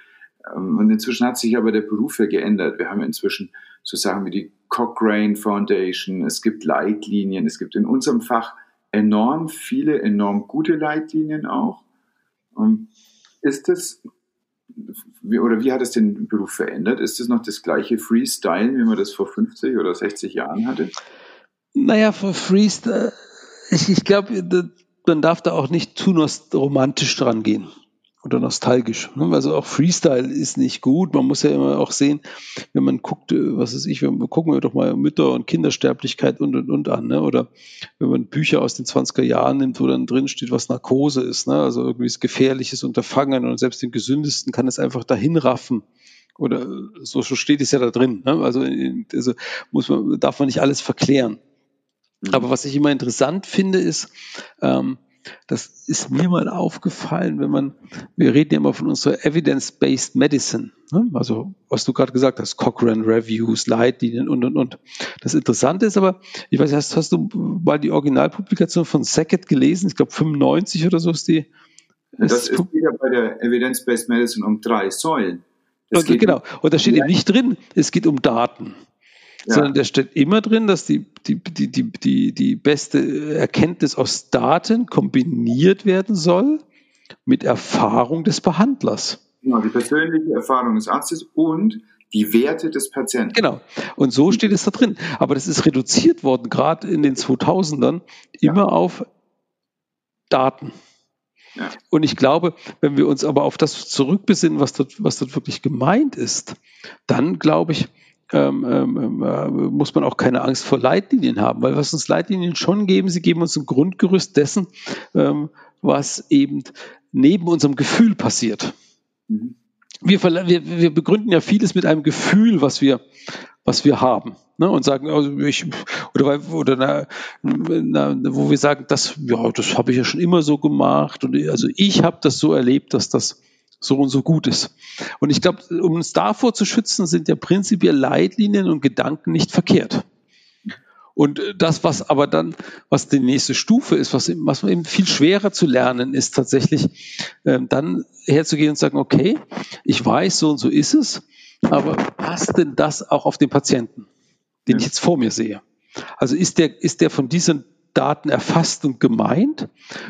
Ähm, und inzwischen hat sich aber der Beruf ja geändert. Wir haben inzwischen so Sachen wie die Cochrane Foundation, es gibt Leitlinien, es gibt in unserem Fach enorm viele, enorm gute Leitlinien auch. Und ist es wie, oder wie hat es den Beruf verändert? Ist es noch das gleiche Freestyle, wie man das vor 50 oder 60 Jahren hatte? Naja, für Freestyle, ich, ich glaube, man darf da auch nicht zu romantisch dran gehen oder nostalgisch. Ne? Also auch Freestyle ist nicht gut. Man muss ja immer auch sehen, wenn man guckt, äh, was ist ich, wir gucken wir doch mal Mütter- und Kindersterblichkeit und und und an, ne? Oder wenn man Bücher aus den 20er Jahren nimmt, wo dann drin steht, was Narkose ist, ne? Also irgendwie ist gefährliches Unterfangen und selbst den gesündesten kann es einfach dahin raffen. Oder äh, so, so steht es ja da drin. Ne? Also, also muss man, darf man nicht alles verklären. Mhm. Aber was ich immer interessant finde, ist, ähm, das ist mir mal aufgefallen, wenn man, wir reden ja immer von unserer Evidence-Based Medicine, ne? also was du gerade gesagt hast, Cochrane Reviews, Leitlinien und, und, und. Das Interessante ist aber, ich weiß, hast, hast du mal die Originalpublikation von Sackett gelesen? Ich glaube 95 oder so ist die. Das ist, wieder bei der Evidence-Based Medicine um drei Säulen. Okay, genau. Und da steht eben nicht drin, es geht um Daten ja. sondern da steht immer drin, dass die, die, die, die, die, die beste Erkenntnis aus Daten kombiniert werden soll mit Erfahrung des Behandlers. Genau, die persönliche Erfahrung des Arztes und die Werte des Patienten. Genau. Und so steht es da drin. Aber das ist reduziert worden, gerade in den 2000ern, immer ja. auf Daten. Ja. Und ich glaube, wenn wir uns aber auf das zurückbesinnen, was dort, was dort wirklich gemeint ist, dann glaube ich, ähm, ähm, ähm, äh, muss man auch keine Angst vor Leitlinien haben, weil was uns Leitlinien schon geben, sie geben uns ein Grundgerüst dessen, ähm, was eben neben unserem Gefühl passiert. Mhm. Wir, wir, wir begründen ja vieles mit einem Gefühl, was wir, was wir haben. Ne, und sagen, also ich, oder, oder na, na, wo wir sagen, das, ja, das habe ich ja schon immer so gemacht. Und also ich habe das so erlebt, dass das so und so gut ist. Und ich glaube, um uns davor zu schützen, sind ja prinzipiell Leitlinien und Gedanken nicht verkehrt. Und das, was aber dann, was die nächste Stufe ist, was, was eben viel schwerer zu lernen ist, tatsächlich äh, dann herzugehen und sagen, okay, ich weiß, so und so ist es, aber passt denn das auch auf den Patienten, den ich jetzt vor mir sehe? Also ist der, ist der von diesen Daten erfasst und gemeint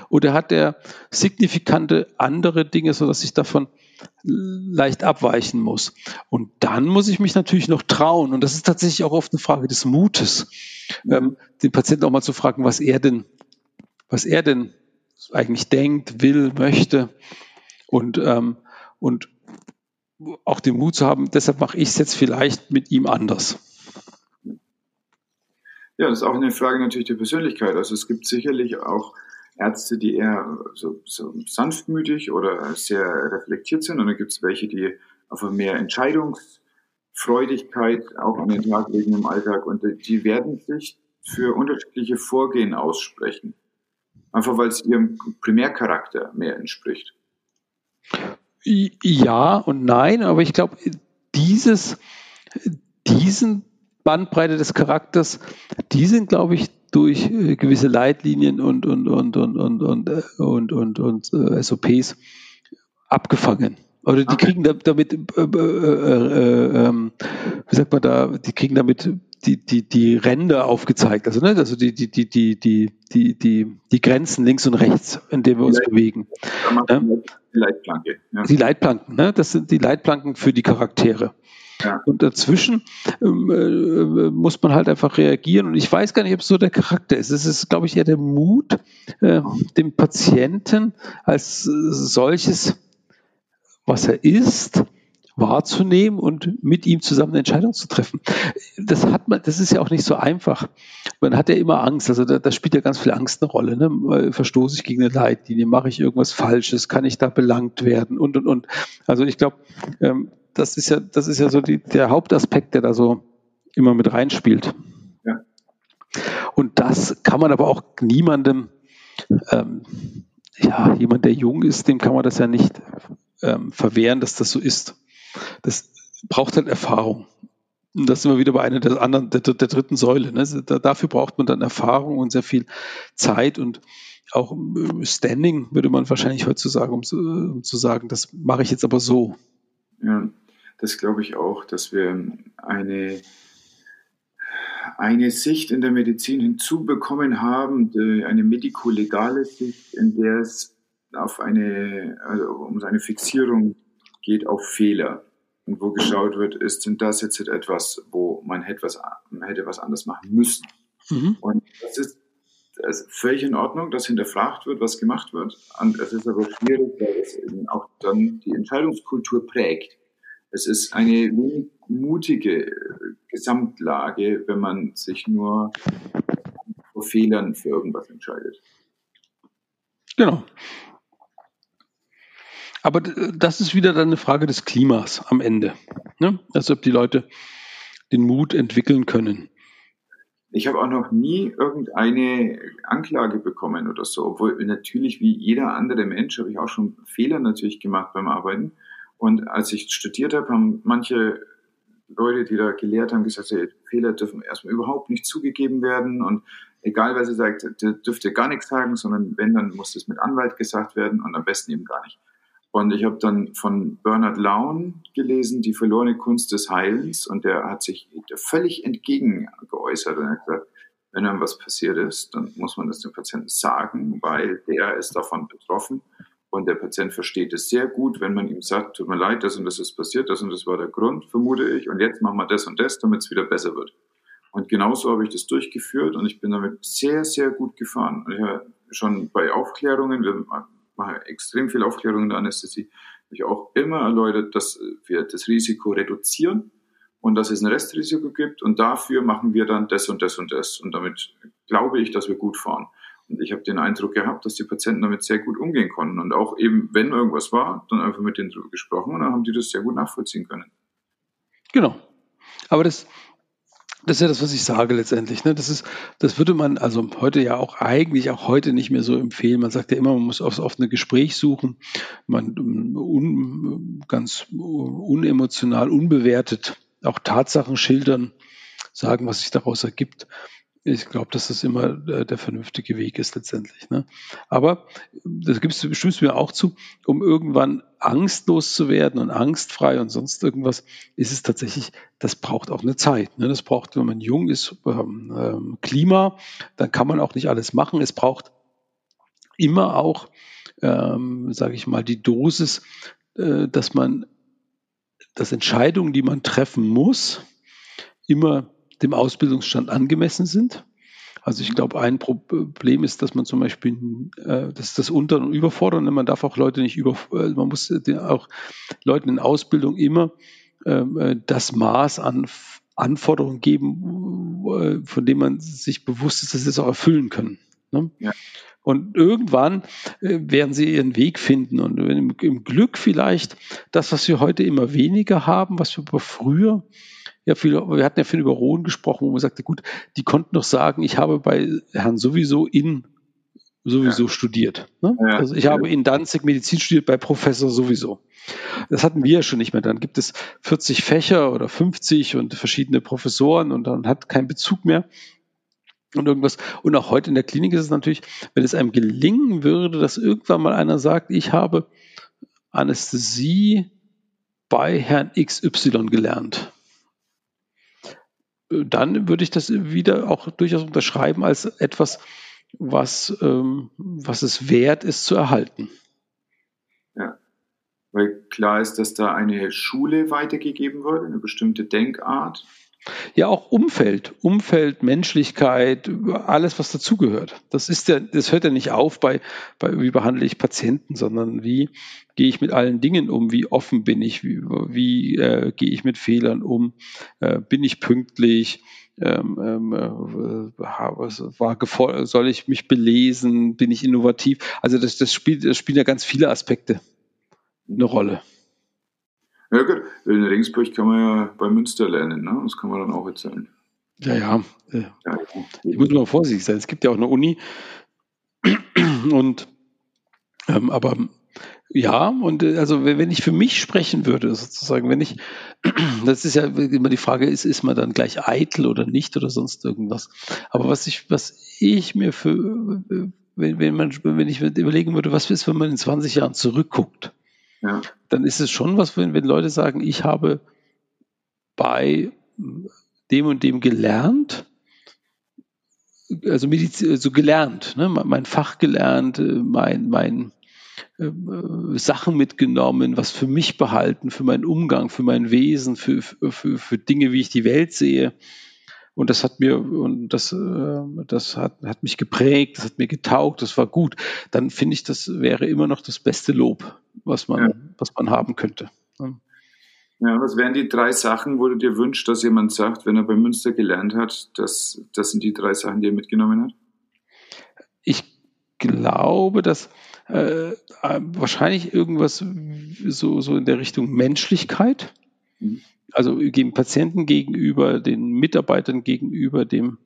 oder hat er signifikante andere Dinge, sodass ich davon leicht abweichen muss? Und dann muss ich mich natürlich noch trauen. Und das ist tatsächlich auch oft eine Frage des Mutes, ähm, den Patienten auch mal zu fragen, was er denn, was er denn eigentlich denkt, will, möchte. Und, ähm, und auch den Mut zu haben, deshalb mache ich es jetzt vielleicht mit ihm anders. Ja, das ist auch eine Frage natürlich der Persönlichkeit. Also es gibt sicherlich auch Ärzte, die eher so, so sanftmütig oder sehr reflektiert sind. Und dann gibt es welche, die einfach mehr Entscheidungsfreudigkeit auch an den Tag legen im Alltag. Und die werden sich für unterschiedliche Vorgehen aussprechen. Einfach weil es ihrem Primärcharakter mehr entspricht. Ja und nein, aber ich glaube, dieses, diesen Bandbreite des Charakters, die sind, glaube ich, durch äh, gewisse Leitlinien und, und, und, und, und, und, äh, und, und, und, äh, SOPs abgefangen. Oder die kriegen damit, äh, äh, äh, ähm, wie sagt man da, die kriegen damit die, die, die Ränder aufgezeigt, also, ne, also die, die, die, die, die, die, die, die Grenzen links und rechts, in denen wir uns Leit bewegen. Die Leitplanke. Ja. Die Leitplanken, ne? das sind die Leitplanken für die Charaktere. Ja. Und dazwischen ähm, äh, muss man halt einfach reagieren. Und ich weiß gar nicht, ob es so der Charakter ist. Es ist, glaube ich, eher der Mut, äh, dem Patienten als solches, was er ist, wahrzunehmen und mit ihm zusammen eine Entscheidung zu treffen. Das hat man, das ist ja auch nicht so einfach. Man hat ja immer Angst, also da, da spielt ja ganz viel Angst eine Rolle. Ne? Verstoße ich gegen eine Leitlinie, mache ich irgendwas Falsches, kann ich da belangt werden und und und. Also ich glaube, ähm, das ist ja, das ist ja so die, der Hauptaspekt, der da so immer mit reinspielt. Ja. Und das kann man aber auch niemandem, ähm, ja, jemand, der jung ist, dem kann man das ja nicht ähm, verwehren, dass das so ist. Das braucht halt Erfahrung. Und das sind wir wieder bei einer der anderen, der, der dritten Säule. Ne? dafür braucht man dann Erfahrung und sehr viel Zeit und auch äh, Standing, würde man wahrscheinlich heutzutage, um, um zu sagen, das mache ich jetzt aber so. Ja, das glaube ich auch, dass wir eine, eine Sicht in der Medizin hinzubekommen haben, eine medikolegale Sicht, in der es auf eine, also um eine Fixierung geht auf Fehler. Und wo geschaut wird, ist, sind das jetzt etwas, wo man hätte was, man hätte was anders machen müssen. Mhm. Und das ist, das ist völlig in Ordnung, dass hinterfragt wird, was gemacht wird. Und es ist aber schwierig, weil es eben auch dann die Entscheidungskultur prägt. Es ist eine mutige Gesamtlage, wenn man sich nur vor Fehlern für irgendwas entscheidet. Genau. Aber das ist wieder dann eine Frage des Klimas am Ende. Ne? Also ob die Leute den Mut entwickeln können. Ich habe auch noch nie irgendeine Anklage bekommen oder so, obwohl natürlich wie jeder andere Mensch habe ich auch schon Fehler natürlich gemacht beim Arbeiten. Und als ich studiert habe, haben manche Leute, die da gelehrt haben, gesagt, hey, Fehler dürfen erstmal überhaupt nicht zugegeben werden und egal, wer sie sagt, der dürfte gar nichts sagen, sondern wenn, dann muss es mit Anwalt gesagt werden und am besten eben gar nicht. Und ich habe dann von Bernard Laun gelesen, Die verlorene Kunst des Heilens. Und der hat sich völlig entgegen geäußert und hat gesagt, wenn dann was passiert ist, dann muss man das dem Patienten sagen, weil der ist davon betroffen. Und der Patient versteht es sehr gut, wenn man ihm sagt, tut mir leid, das und das ist passiert, das und das war der Grund, vermute ich. Und jetzt machen wir das und das, damit es wieder besser wird. Und genauso habe ich das durchgeführt und ich bin damit sehr, sehr gut gefahren. Ich habe schon bei Aufklärungen, wir mache extrem viel Aufklärung in der Anästhesie, habe ich auch immer erläutert, dass wir das Risiko reduzieren und dass es ein Restrisiko gibt und dafür machen wir dann das und das und das. Und damit glaube ich, dass wir gut fahren. Und ich habe den Eindruck gehabt, dass die Patienten damit sehr gut umgehen konnten. Und auch eben, wenn irgendwas war, dann einfach mit denen drüber gesprochen und dann haben die das sehr gut nachvollziehen können. Genau. Aber das, das ist ja das, was ich sage letztendlich. Ne? Das ist, das würde man also heute ja auch eigentlich auch heute nicht mehr so empfehlen. Man sagt ja immer, man muss oft ein Gespräch suchen. Man un, ganz unemotional, unbewertet auch Tatsachen schildern, sagen, was sich daraus ergibt ich glaube, dass das immer äh, der vernünftige Weg ist letztendlich. Ne? Aber das gibst du mir auch zu, um irgendwann angstlos zu werden und angstfrei und sonst irgendwas, ist es tatsächlich, das braucht auch eine Zeit. Ne? Das braucht, wenn man jung ist, ähm, ähm, Klima, dann kann man auch nicht alles machen. Es braucht immer auch, ähm, sage ich mal, die Dosis, äh, dass man, dass Entscheidungen, die man treffen muss, immer dem Ausbildungsstand angemessen sind. Also ich glaube, ein Problem ist, dass man zum Beispiel, äh, das ist das Unter- und Überfordernde, man darf auch Leute nicht über, äh, man muss auch Leuten in Ausbildung immer ähm, äh, das Maß an Anforderungen geben, äh, von dem man sich bewusst ist, dass sie es auch erfüllen können. Ne? Ja. Und irgendwann äh, werden sie ihren Weg finden. Und im, im Glück vielleicht das, was wir heute immer weniger haben, was wir früher ja viel, wir hatten ja viel über Rohn gesprochen, wo man sagte, gut, die konnten doch sagen, ich habe bei Herrn sowieso in sowieso ja. studiert. Ne? Ja, also ich habe in Danzig Medizin studiert, bei Professor sowieso. Das hatten wir ja schon nicht mehr. Dann gibt es 40 Fächer oder 50 und verschiedene Professoren und dann hat keinen Bezug mehr und irgendwas. Und auch heute in der Klinik ist es natürlich, wenn es einem gelingen würde, dass irgendwann mal einer sagt, ich habe Anästhesie bei Herrn XY gelernt dann würde ich das wieder auch durchaus unterschreiben als etwas, was, ähm, was es wert ist zu erhalten. Ja, weil klar ist, dass da eine Schule weitergegeben wird, eine bestimmte Denkart. Ja, auch Umfeld, Umfeld, Menschlichkeit, alles, was dazugehört. Das ist ja, das hört ja nicht auf bei, bei, wie behandle ich Patienten, sondern wie gehe ich mit allen Dingen um, wie offen bin ich, wie, wie äh, gehe ich mit Fehlern um, äh, bin ich pünktlich, ähm, ähm, äh, war soll ich mich belesen, bin ich innovativ? Also das, das spielt, das spielen ja ganz viele Aspekte eine Rolle. Ja gut, in Regensburg kann man ja bei Münster lernen, ne? das kann man dann auch erzählen. Ja, ja. ja ich muss mal vorsichtig sein. Es gibt ja auch eine Uni und ähm, aber ja, und äh, also wenn ich für mich sprechen würde, sozusagen, wenn ich, das ist ja immer die Frage, ist, ist man dann gleich eitel oder nicht oder sonst irgendwas. Aber was ich, was ich mir für, wenn, wenn man, wenn ich überlegen würde, was ist, wenn man in 20 Jahren zurückguckt, dann ist es schon was, wenn, wenn Leute sagen, ich habe bei dem und dem gelernt, also Medizin, so gelernt, ne, mein Fach gelernt, mein, mein, äh, Sachen mitgenommen, was für mich behalten, für meinen Umgang, für mein Wesen, für, für, für Dinge, wie ich die Welt sehe. Und das hat mir, und das, äh, das hat, hat mich geprägt, das hat mir getaugt, das war gut. Dann finde ich, das wäre immer noch das beste Lob, was man, ja. was man haben könnte. Ja, was wären die drei Sachen, wo du dir wünschst, dass jemand sagt, wenn er bei Münster gelernt hat, dass das sind die drei Sachen, die er mitgenommen hat? Ich glaube, dass äh, wahrscheinlich irgendwas so, so in der Richtung Menschlichkeit, mhm. Also dem Patienten gegenüber, den Mitarbeitern gegenüber, dem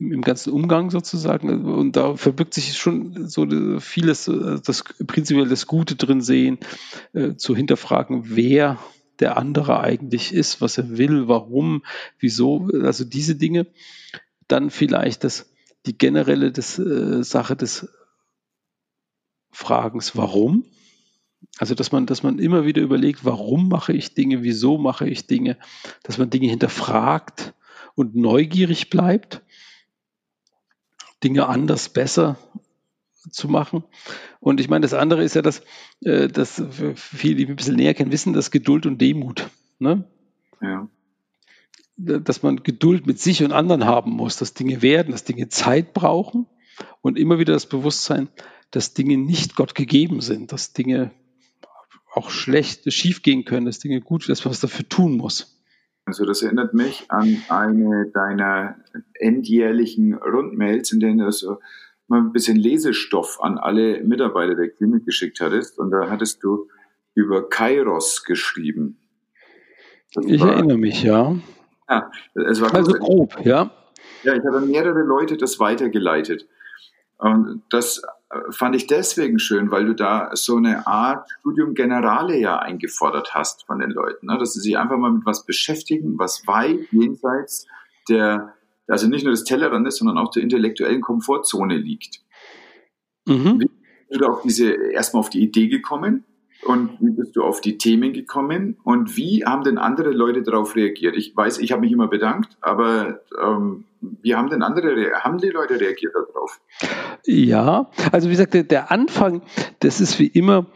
im ganzen Umgang sozusagen. Und da verbirgt sich schon so vieles, äh, das prinzipiell das Gute drin sehen, äh, zu hinterfragen, wer der andere eigentlich ist, was er will, warum, wieso, also diese Dinge. Dann vielleicht das, die generelle des, äh, Sache des Fragens, warum. Also, dass man, dass man immer wieder überlegt, warum mache ich Dinge, wieso mache ich Dinge, dass man Dinge hinterfragt und neugierig bleibt Dinge anders, besser zu machen. Und ich meine, das andere ist ja, dass, äh, dass viele, die ein bisschen näher kennen, wissen, dass Geduld und Demut. Ne? Ja. Dass man Geduld mit sich und anderen haben muss, dass Dinge werden, dass Dinge Zeit brauchen und immer wieder das Bewusstsein, dass Dinge nicht Gott gegeben sind, dass Dinge auch schlecht schief gehen können, dass Dinge gut, dass man was dafür tun muss. Also das erinnert mich an eine deiner endjährlichen Rundmails, in denen du so mal ein bisschen Lesestoff an alle Mitarbeiter der Klinik geschickt hattest. Und da hattest du über Kairos geschrieben. Das ich war, erinnere mich, ja. ja es war also grob, ja. Ja, ich habe mehrere Leute das weitergeleitet. Und das fand ich deswegen schön, weil du da so eine Art Studium Generale ja eingefordert hast von den Leuten, ne? dass sie sich einfach mal mit was beschäftigen, was weit jenseits der, also nicht nur des Tellerrandes, sondern auch der intellektuellen Komfortzone liegt. Mhm. Wie bist du auf diese, erstmal auf die Idee gekommen? Und wie bist du auf die Themen gekommen? Und wie haben denn andere Leute darauf reagiert? Ich weiß, ich habe mich immer bedankt, aber ähm, wie haben denn andere, haben die Leute reagiert darauf? Ja, also wie gesagt, der, der Anfang, das ist wie immer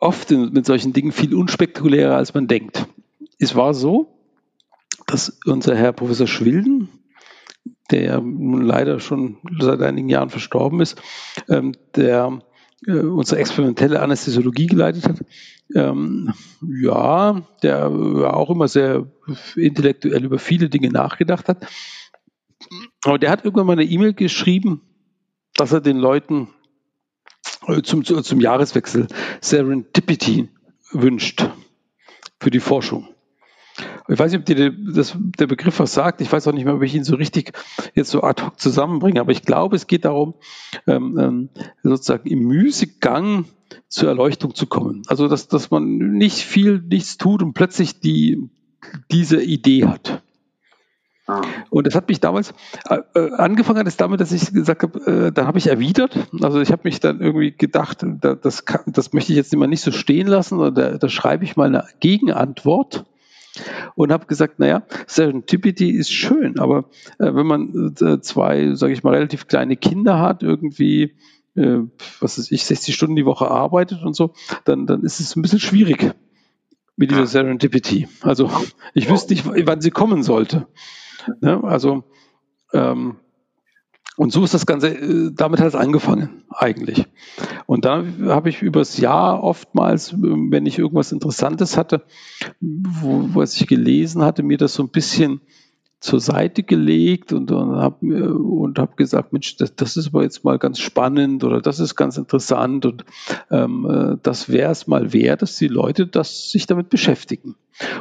oft mit solchen Dingen viel unspektakulärer, als man denkt. Es war so, dass unser Herr Professor Schwilden, der nun leider schon seit einigen Jahren verstorben ist, ähm, der äh, unsere experimentelle Anästhesiologie geleitet hat. Ähm, ja, der auch immer sehr intellektuell über viele Dinge nachgedacht hat. Aber der hat irgendwann mal eine E-Mail geschrieben, dass er den Leuten äh, zum, zum Jahreswechsel Serendipity wünscht für die Forschung. Ich weiß nicht, ob dir das, der Begriff was sagt. Ich weiß auch nicht mehr, ob ich ihn so richtig jetzt so ad hoc zusammenbringe. Aber ich glaube, es geht darum, ähm, ähm sozusagen im Müßiggang zur Erleuchtung zu kommen. Also, dass, dass man nicht viel, nichts tut und plötzlich die, diese Idee hat. Ah. Und das hat mich damals, äh, äh, angefangen hat es damit, dass ich gesagt habe, äh, da habe ich erwidert. Also ich habe mich dann irgendwie gedacht, da, das, kann, das möchte ich jetzt immer nicht so stehen lassen, oder da, da schreibe ich mal eine Gegenantwort und habe gesagt, naja, Serendipity ist schön, aber äh, wenn man äh, zwei, sage ich mal, relativ kleine Kinder hat, irgendwie, äh, was weiß ich, 60 Stunden die Woche arbeitet und so, dann, dann ist es ein bisschen schwierig mit dieser Serendipity. Also ich wüsste nicht, wann sie kommen sollte. Ne? Also ähm, und so ist das Ganze, äh, damit hat es angefangen eigentlich. Und da habe ich übers Jahr oftmals, ähm, wenn ich irgendwas Interessantes hatte, wo, was ich gelesen hatte, mir das so ein bisschen zur Seite gelegt und, und habe und hab gesagt, Mensch, das, das ist aber jetzt mal ganz spannend oder das ist ganz interessant und ähm, äh, das wäre es mal wert, dass die Leute das sich damit beschäftigen.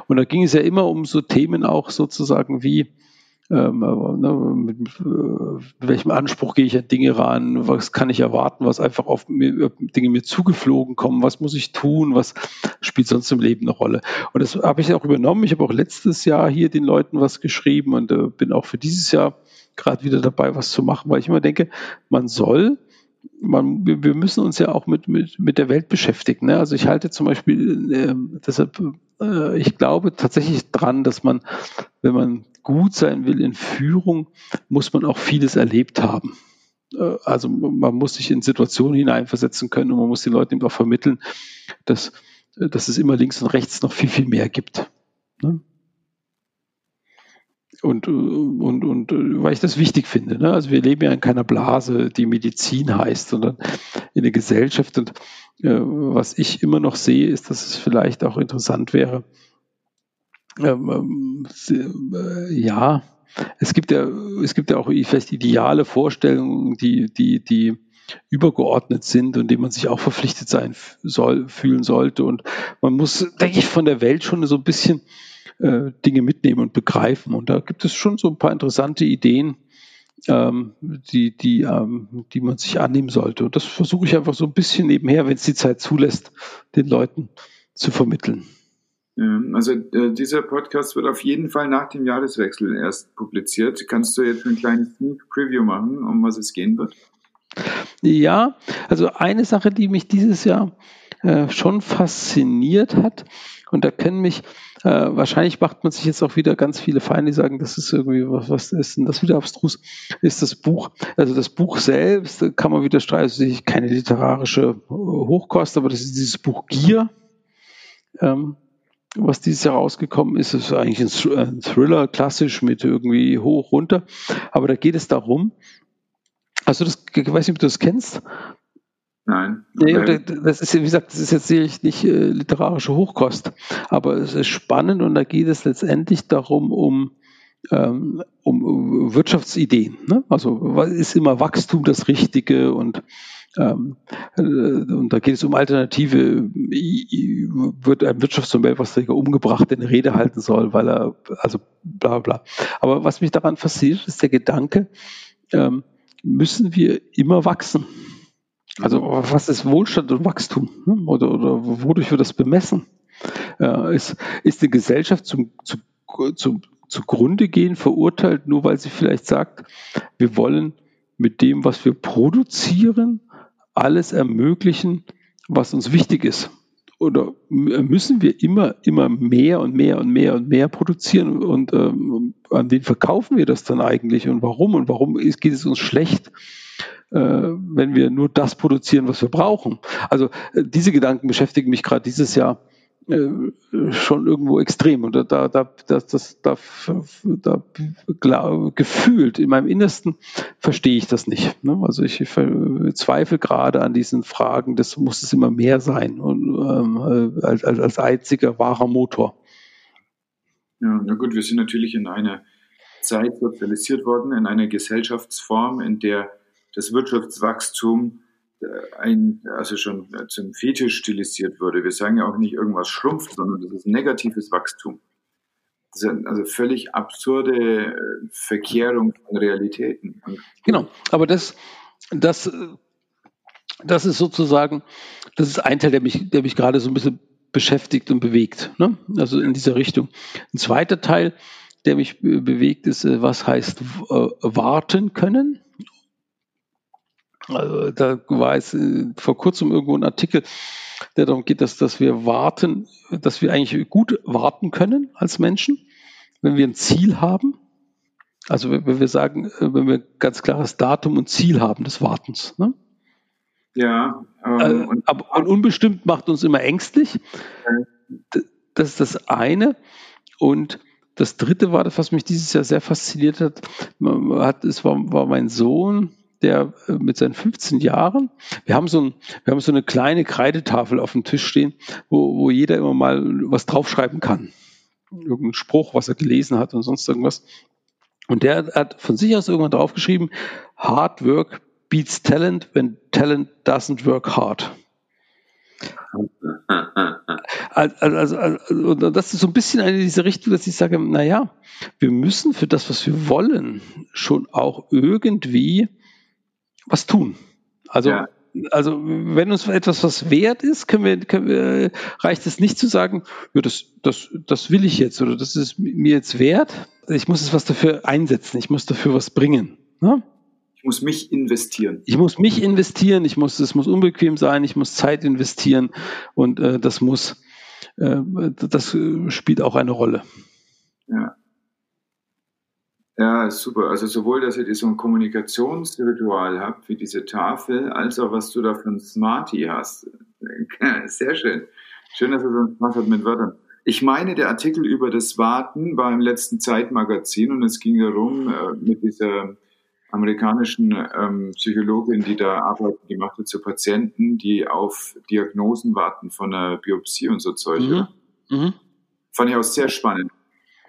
Und da ging es ja immer um so Themen auch sozusagen wie ähm, ne, mit, mit, welchem Anspruch gehe ich an Dinge ran, was kann ich erwarten, was einfach auf mir, Dinge mir zugeflogen kommen, was muss ich tun, was spielt sonst im Leben eine Rolle. Und das habe ich auch übernommen. Ich habe auch letztes Jahr hier den Leuten was geschrieben und äh, bin auch für dieses Jahr gerade wieder dabei, was zu machen, weil ich immer denke, man soll man, wir müssen uns ja auch mit, mit, mit der Welt beschäftigen. Ne? Also ich halte zum Beispiel äh, deshalb, äh, ich glaube tatsächlich dran, dass man, wenn man gut sein will in Führung, muss man auch vieles erlebt haben. Äh, also man muss sich in Situationen hineinversetzen können und man muss den Leuten eben auch vermitteln, dass, dass es immer links und rechts noch viel, viel mehr gibt. Ne? Und, und, und weil ich das wichtig finde. Ne? Also wir leben ja in keiner Blase, die Medizin heißt, sondern in der Gesellschaft. Und äh, was ich immer noch sehe, ist, dass es vielleicht auch interessant wäre, ähm, äh, ja, es gibt ja, es gibt ja auch vielleicht ideale Vorstellungen, die, die, die übergeordnet sind und dem man sich auch verpflichtet sein soll, fühlen sollte. Und man muss, denke ich, von der Welt schon so ein bisschen äh, Dinge mitnehmen und begreifen. Und da gibt es schon so ein paar interessante Ideen, ähm, die, die, ähm, die man sich annehmen sollte. Und das versuche ich einfach so ein bisschen nebenher, wenn es die Zeit zulässt, den Leuten zu vermitteln. Also äh, dieser Podcast wird auf jeden Fall nach dem Jahreswechsel erst publiziert. Kannst du jetzt ein kleines Sneak Preview machen, um was es gehen wird? Ja, also eine Sache, die mich dieses Jahr äh, schon fasziniert hat, und da können mich, äh, wahrscheinlich macht man sich jetzt auch wieder ganz viele Feinde, die sagen, das ist irgendwie, was, was ist denn das wieder abstrus, ist das Buch. Also das Buch selbst kann man wieder streiten, also keine literarische Hochkost, aber das ist dieses Buch Gier. Ähm, was dieses Jahr rausgekommen ist, ist eigentlich ein Thriller, klassisch mit irgendwie hoch, runter. Aber da geht es darum, also das, ich weiß nicht, ob du das kennst. Nein. Nee, das ist, wie gesagt, das ist jetzt sicherlich nicht äh, literarische Hochkost, aber es ist spannend und da geht es letztendlich darum, um, ähm, um Wirtschaftsideen. Ne? Also ist immer Wachstum das Richtige und ähm, äh, und da geht es um Alternative. Wird ein Wirtschafts- und Weltwasserträger umgebracht, der eine Rede halten soll, weil er, also bla bla. Aber was mich daran fasziniert, ist der Gedanke, ähm, müssen wir immer wachsen? Also was ist Wohlstand und Wachstum? Ne? Oder, oder wodurch wird das bemessen? Äh, ist, ist die Gesellschaft zum, zu, zu, zugrunde gehen verurteilt, nur weil sie vielleicht sagt, wir wollen mit dem, was wir produzieren, alles ermöglichen, was uns wichtig ist? Oder müssen wir immer, immer mehr und mehr und mehr und mehr produzieren? Und ähm, an wen verkaufen wir das dann eigentlich und warum? Und warum geht es uns schlecht, wenn wir nur das produzieren, was wir brauchen? Also äh, diese Gedanken beschäftigen mich gerade dieses Jahr äh, schon irgendwo extrem. Und da, da, da, das, das, da, da klar, gefühlt in meinem Innersten verstehe ich das nicht. Ne? Also ich zweifle gerade an diesen Fragen, das muss es immer mehr sein und, ähm, als, als, als einziger wahrer Motor. Ja, na gut, wir sind natürlich in einer Zeit sozialisiert worden, in einer Gesellschaftsform, in der das Wirtschaftswachstum ein, also schon zum Fetisch stilisiert wurde. Wir sagen ja auch nicht irgendwas schrumpft, sondern das ist negatives Wachstum. Das ist also völlig absurde äh, Verkehrung von Realitäten. Genau, aber das, das, das ist sozusagen, das ist ein Teil, der mich, der mich gerade so ein bisschen beschäftigt und bewegt. Ne? Also in dieser Richtung. Ein zweiter Teil, der mich bewegt, ist, äh, was heißt äh, warten können also, da war es äh, vor kurzem irgendwo ein Artikel, der darum geht, dass, dass wir warten, dass wir eigentlich gut warten können als Menschen, wenn wir ein Ziel haben. Also wenn wir sagen, äh, wenn wir ganz klares Datum und Ziel haben des Wartens. Ne? Ja. Ähm, äh, und, aber, und unbestimmt macht uns immer ängstlich. Das ist das eine. Und das dritte war das, was mich dieses Jahr sehr fasziniert hat. hat es war, war mein Sohn, der äh, mit seinen 15 Jahren, wir haben so, ein, wir haben so eine kleine Kreidetafel auf dem Tisch stehen, wo, wo jeder immer mal was draufschreiben kann. Irgendein Spruch, was er gelesen hat und sonst irgendwas. Und der hat von sich aus irgendwann draufgeschrieben, Hard Work beats Talent when Talent doesn't work hard. Also, also, also, das ist so ein bisschen eine dieser Richtung, dass ich sage, naja, wir müssen für das, was wir wollen, schon auch irgendwie was tun. Also, ja. also wenn uns etwas was wert ist, können wir, können wir, reicht es nicht zu sagen, ja, das, das, das will ich jetzt oder das ist mir jetzt wert. Ich muss es was dafür einsetzen, ich muss dafür was bringen. Ne? Ich muss mich investieren. Ich muss mich investieren, ich muss, es muss unbequem sein, ich muss Zeit investieren und äh, das muss, äh, das spielt auch eine Rolle. Ja. Ja, super. Also sowohl, dass ihr so ein Kommunikationsritual habt, wie diese Tafel, als auch, was du da für ein Smartie hast. Sehr schön. Schön, dass er so ein Spaß hat mit Wörtern. Ich meine, der Artikel über das Warten war im letzten Zeitmagazin und es ging darum, äh, mit dieser amerikanischen ähm, Psychologin, die da Arbeit gemacht hat zu Patienten, die auf Diagnosen warten von einer Biopsie und so Zeug. Mhm. Mhm. Fand ich auch sehr spannend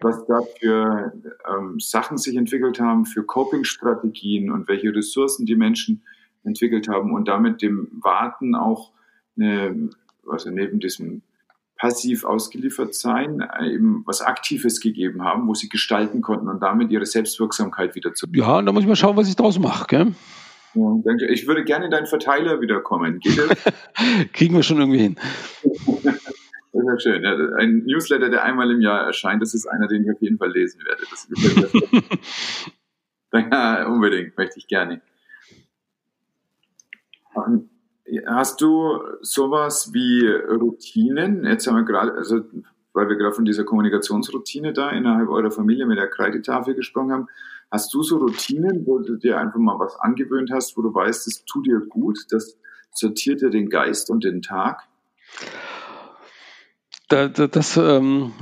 was da für ähm, Sachen sich entwickelt haben, für Coping-Strategien und welche Ressourcen die Menschen entwickelt haben und damit dem Warten auch eine, also neben diesem passiv ausgeliefert sein, eben was Aktives gegeben haben, wo sie gestalten konnten und damit ihre Selbstwirksamkeit wieder zu. Ja, und da muss ich mal schauen, was ich daraus mache, gell? Ja, danke. Ich würde gerne in deinen Verteiler wiederkommen. Geht das? Kriegen wir schon irgendwie hin. Das ist ja schön. Ja, ein Newsletter, der einmal im Jahr erscheint, das ist einer, den ich auf jeden Fall lesen werde. Das gefällt mir. ja, unbedingt, möchte ich gerne. Hast du sowas wie Routinen? Jetzt haben wir gerade, also weil wir gerade von dieser Kommunikationsroutine da innerhalb eurer Familie mit der Kreidetafel gesprochen haben. Hast du so Routinen, wo du dir einfach mal was angewöhnt hast, wo du weißt, das tut dir gut, das sortiert dir den Geist und den Tag? Da, da, das ähm,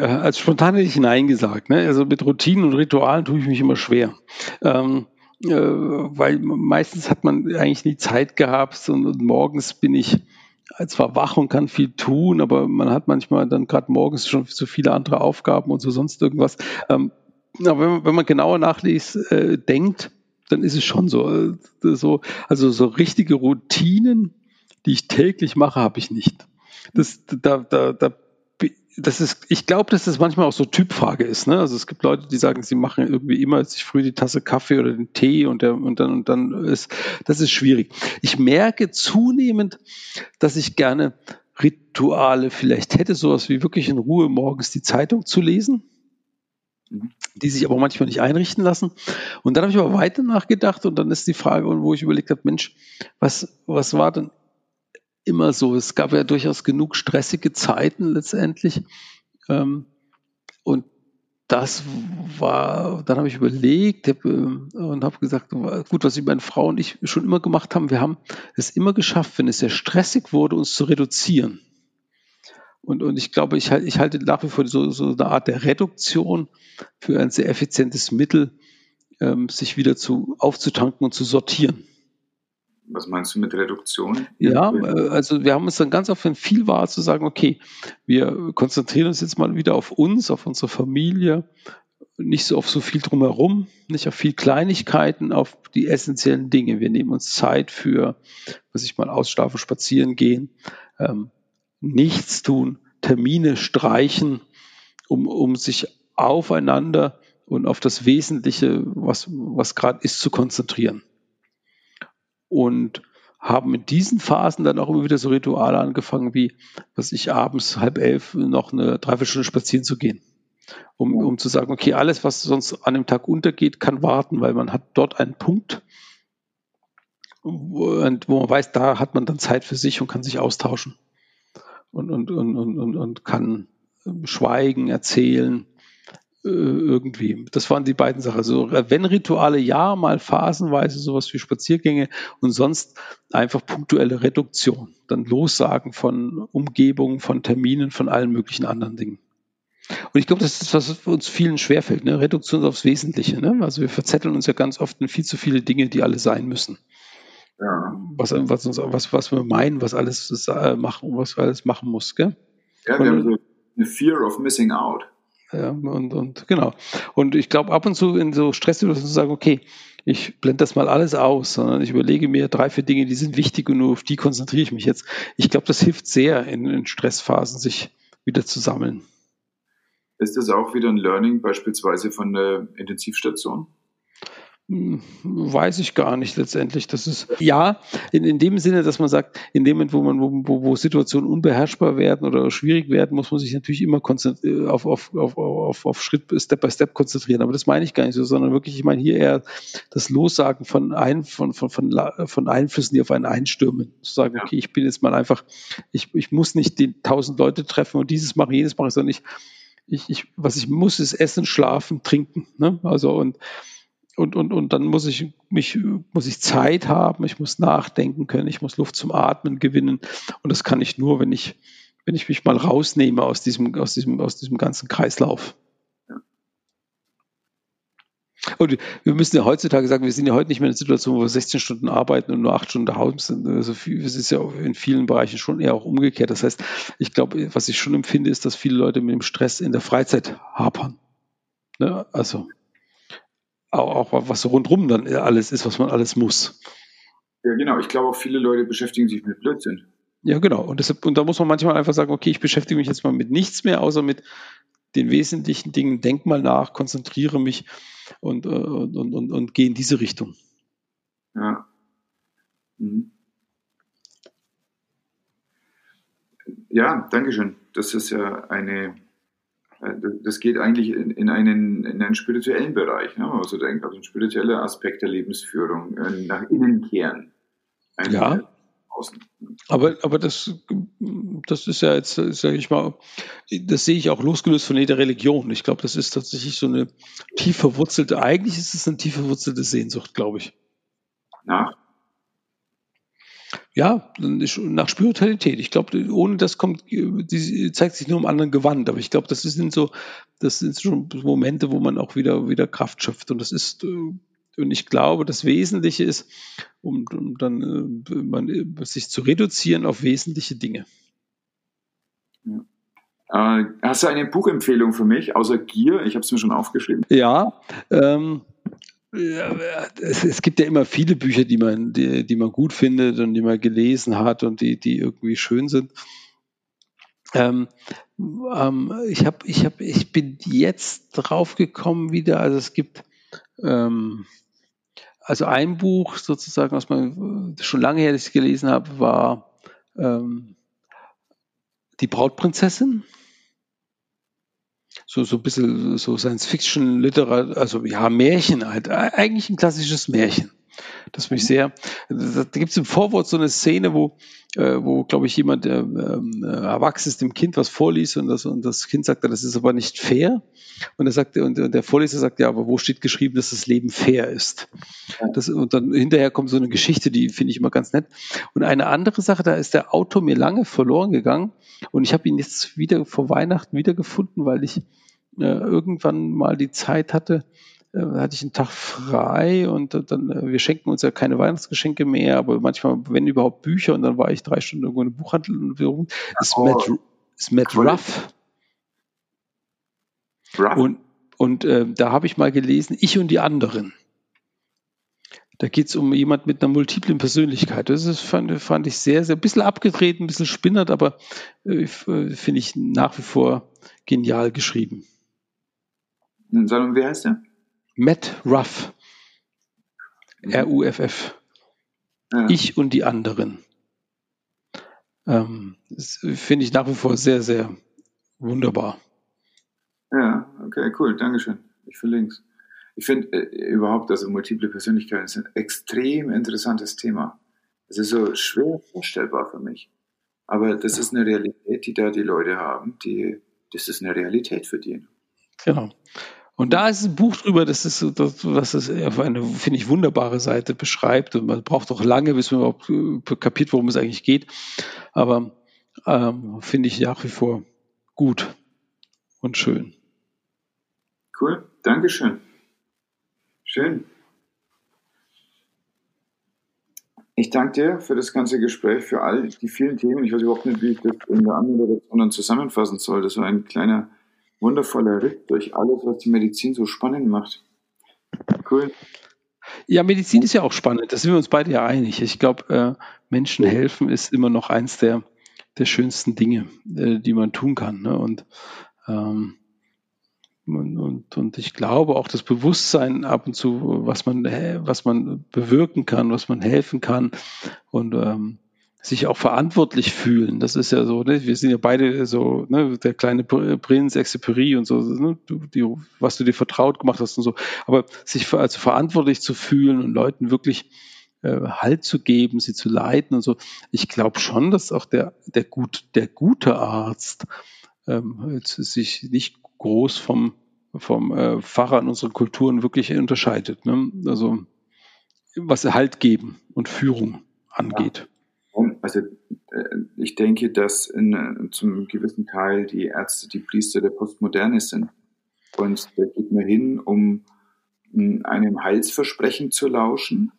als spontan hätte ich Nein gesagt. Ne? Also mit Routinen und Ritualen tue ich mich immer schwer. Ähm, äh, weil meistens hat man eigentlich nie Zeit gehabt und, und morgens bin ich zwar wach und kann viel tun, aber man hat manchmal dann gerade morgens schon so viele andere Aufgaben und so sonst irgendwas. Ähm, aber wenn man, wenn man genauer nachliest, äh, denkt, dann ist es schon so, äh, so. Also so richtige Routinen, die ich täglich mache, habe ich nicht. Das, da, da, da, das ist, ich glaube, dass das manchmal auch so Typfrage ist. Ne? Also es gibt Leute, die sagen, sie machen irgendwie immer sich früh die Tasse Kaffee oder den Tee und, der, und dann und dann ist das ist schwierig. Ich merke zunehmend, dass ich gerne Rituale vielleicht hätte, sowas wie wirklich in Ruhe morgens die Zeitung zu lesen, die sich aber manchmal nicht einrichten lassen. Und dann habe ich aber weiter nachgedacht und dann ist die Frage, wo ich überlegt habe, Mensch, was was war denn immer so. Es gab ja durchaus genug stressige Zeiten letztendlich. Ähm, und das war, dann habe ich überlegt hab, äh, und habe gesagt, gut, was ich meine Frau und ich schon immer gemacht haben, wir haben es immer geschafft, wenn es sehr stressig wurde, uns zu reduzieren. Und, und ich glaube, ich, ich halte nach wie vor so, so eine Art der Reduktion für ein sehr effizientes Mittel, ähm, sich wieder zu aufzutanken und zu sortieren. Was meinst du mit Reduktion? Ja, äh, also wir haben uns dann ganz oft, viel war, zu sagen, okay, wir konzentrieren uns jetzt mal wieder auf uns, auf unsere Familie, nicht so auf so viel drumherum, nicht auf viel Kleinigkeiten, auf die essentiellen Dinge. Wir nehmen uns Zeit für, was ich mal ausschlafen, spazieren gehen, ähm, nichts tun, Termine streichen, um, um sich aufeinander und auf das Wesentliche, was, was gerade ist, zu konzentrieren und haben in diesen Phasen dann auch immer wieder so Rituale angefangen, wie, was ich abends halb elf noch eine Dreiviertelstunde spazieren zu gehen. Um, um zu sagen, okay, alles, was sonst an dem Tag untergeht, kann warten, weil man hat dort einen Punkt, wo, wo man weiß, da hat man dann Zeit für sich und kann sich austauschen und, und, und, und, und kann schweigen, erzählen, äh, irgendwie. Das waren die beiden Sachen. Also wenn Rituale ja, mal phasenweise sowas wie Spaziergänge und sonst einfach punktuelle Reduktion. Dann Lossagen von Umgebungen, von Terminen, von allen möglichen anderen Dingen. Und ich glaube, das ist, was uns vielen schwerfällt, ne? Reduktion aufs Wesentliche. Ne? Also wir verzetteln uns ja ganz oft in viel zu viele Dinge, die alle sein müssen. Ja. Was, was, uns, was, was wir meinen, was alles äh, machen, was alles machen muss. Gell? Ja, wir haben so eine Fear of Missing Out. Ja, und, und genau. Und ich glaube, ab und zu in so Stresssituationen zu sagen, okay, ich blende das mal alles aus, sondern ich überlege mir drei, vier Dinge, die sind wichtig und nur auf die konzentriere ich mich jetzt. Ich glaube, das hilft sehr in, in Stressphasen, sich wieder zu sammeln. Ist das auch wieder ein Learning beispielsweise von der Intensivstation? Hm, weiß ich gar nicht letztendlich. Das ist ja in, in dem Sinne, dass man sagt, in dem Moment, wo man wo, wo Situationen unbeherrschbar werden oder schwierig werden, muss man sich natürlich immer äh, auf, auf, auf, auf, auf Schritt Step by Step konzentrieren. Aber das meine ich gar nicht so, sondern wirklich, ich meine hier eher das Lossagen von, ein, von, von, von, von Einflüssen, die auf einen einstürmen. Zu sagen, okay, ich bin jetzt mal einfach, ich, ich muss nicht die tausend Leute treffen und dieses mache, jenes mache, sondern ich ich, ich, was ich muss, ist essen, schlafen, trinken. Ne? Also und und, und, und dann muss ich mich, muss ich Zeit haben, ich muss nachdenken können, ich muss Luft zum Atmen gewinnen. Und das kann ich nur, wenn ich, wenn ich mich mal rausnehme aus diesem, aus diesem, aus diesem ganzen Kreislauf. Und wir müssen ja heutzutage sagen, wir sind ja heute nicht mehr in einer Situation, wo wir 16 Stunden arbeiten und nur 8 Stunden daheim sind. Also es ist ja in vielen Bereichen schon eher auch umgekehrt. Das heißt, ich glaube, was ich schon empfinde, ist, dass viele Leute mit dem Stress in der Freizeit hapern. Ne? Also auch, auch was rundrum dann alles ist, was man alles muss. Ja, genau. Ich glaube auch viele Leute beschäftigen sich mit Blödsinn. Ja, genau. Und, deshalb, und da muss man manchmal einfach sagen, okay, ich beschäftige mich jetzt mal mit nichts mehr, außer mit den wesentlichen Dingen. Denk mal nach, konzentriere mich und, äh, und, und, und, und gehe in diese Richtung. Ja. Mhm. Ja, Dankeschön. Das ist ja eine, äh, das geht eigentlich in, in, einen, in einen spirituellen Bereich, ne? also denkt, also ein spiritueller Aspekt der Lebensführung, äh, nach innen kehren. ja. Außen. Aber, aber das, das ist ja jetzt, sage ich mal, das sehe ich auch losgelöst von jeder Religion. Ich glaube, das ist tatsächlich so eine tief verwurzelte, eigentlich ist es eine tief verwurzelte Sehnsucht, glaube ich. Nach? Ja, nach Spiritualität. Ich glaube, ohne das kommt, die zeigt sich nur im anderen Gewand. Aber ich glaube, das sind so, das sind schon Momente, wo man auch wieder, wieder Kraft schöpft. Und das ist, äh, und ich glaube, das Wesentliche ist, um, um dann äh, man, äh, sich zu reduzieren auf wesentliche Dinge. Ja. Äh, hast du eine Buchempfehlung für mich, außer Gier? Ich habe es mir schon aufgeschrieben. Ja, ähm, es, es, gibt ja immer viele Bücher, die man, die, die, man gut findet und die man gelesen hat und die, die irgendwie schön sind. Ähm, ähm, ich, hab, ich, hab, ich bin jetzt drauf gekommen wieder, also es gibt ähm, also ein Buch sozusagen, was man schon lange her das ich gelesen habe, war ähm, Die Brautprinzessin. So, so ein bisschen so Science-Fiction-Literatur, also ja, Märchen halt. Eigentlich ein klassisches Märchen. Das mich sehr. Da gibt es im Vorwort so eine Szene, wo, äh, wo glaube ich, jemand, ähm, äh, erwachsen ist, dem Kind was vorliest und das, und das Kind sagt, das ist aber nicht fair. Und er sagt, und der Vorleser sagt, ja, aber wo steht geschrieben, dass das Leben fair ist? Das, und dann hinterher kommt so eine Geschichte, die finde ich immer ganz nett. Und eine andere Sache, da ist der Autor mir lange verloren gegangen und ich habe ihn jetzt wieder vor Weihnachten wiedergefunden, weil ich äh, irgendwann mal die Zeit hatte, hatte ich einen Tag frei und dann, äh, wir schenken uns ja keine Weihnachtsgeschenke mehr, aber manchmal, wenn überhaupt Bücher und dann war ich drei Stunden irgendwo in einem Buchhandel und wiederum ist oh, Matt, ist Matt Ruff. Ruff. Und, und äh, da habe ich mal gelesen, ich und die anderen. Da geht es um jemand mit einer multiplen Persönlichkeit. Das ist, fand, fand ich sehr, sehr, ein bisschen abgedreht, ein bisschen spinnert, aber äh, äh finde ich nach wie vor genial geschrieben. Sag wie heißt der? Matt Ruff. Mhm. R-U-F-F. Ja. Ich und die anderen. Ähm, das finde ich nach wie vor sehr, sehr wunderbar. Ja, okay, cool, Dankeschön. Ich verlinke es. Ich finde äh, überhaupt, also multiple Persönlichkeiten ist ein extrem interessantes Thema. Es ist so schwer vorstellbar für mich. Aber das ist eine Realität, die da die Leute haben, die, das ist eine Realität für die. Genau. Und da ist ein Buch drüber, das ist, das, was es auf eine, finde ich, wunderbare Seite beschreibt. Und man braucht auch lange, bis man überhaupt äh, kapiert, worum es eigentlich geht. Aber ähm, finde ich nach wie vor gut und schön. Cool, Dankeschön. Schön. Ich danke dir für das ganze Gespräch, für all die vielen Themen. Ich weiß überhaupt nicht, wie ich das in der anderen zusammenfassen soll. Das war ein kleiner wundervoller Ritt durch alles, was die Medizin so spannend macht. Cool. Ja, Medizin ist ja auch spannend. Da sind wir uns beide ja einig. Ich glaube, äh, Menschen helfen ist immer noch eins der, der schönsten Dinge, äh, die man tun kann. Ne? Und, ähm, und, und, und ich glaube auch das Bewusstsein ab und zu, was man, was man bewirken kann, was man helfen kann. Und ähm, sich auch verantwortlich fühlen. Das ist ja so, ne? wir sind ja beide so, ne? der kleine Prinz, Exupéry und so, ne? du, die, was du dir vertraut gemacht hast und so. Aber sich für, also verantwortlich zu fühlen und Leuten wirklich äh, Halt zu geben, sie zu leiten und so. Ich glaube schon, dass auch der, der, gut, der gute Arzt ähm, sich nicht groß vom, vom äh, Pfarrer in unseren Kulturen wirklich unterscheidet. Ne? Also was Halt geben und Führung angeht. Also äh, ich denke, dass in, zum gewissen Teil die Ärzte die Priester der Postmoderne sind. Und da geht man hin, um einem Heilsversprechen zu lauschen.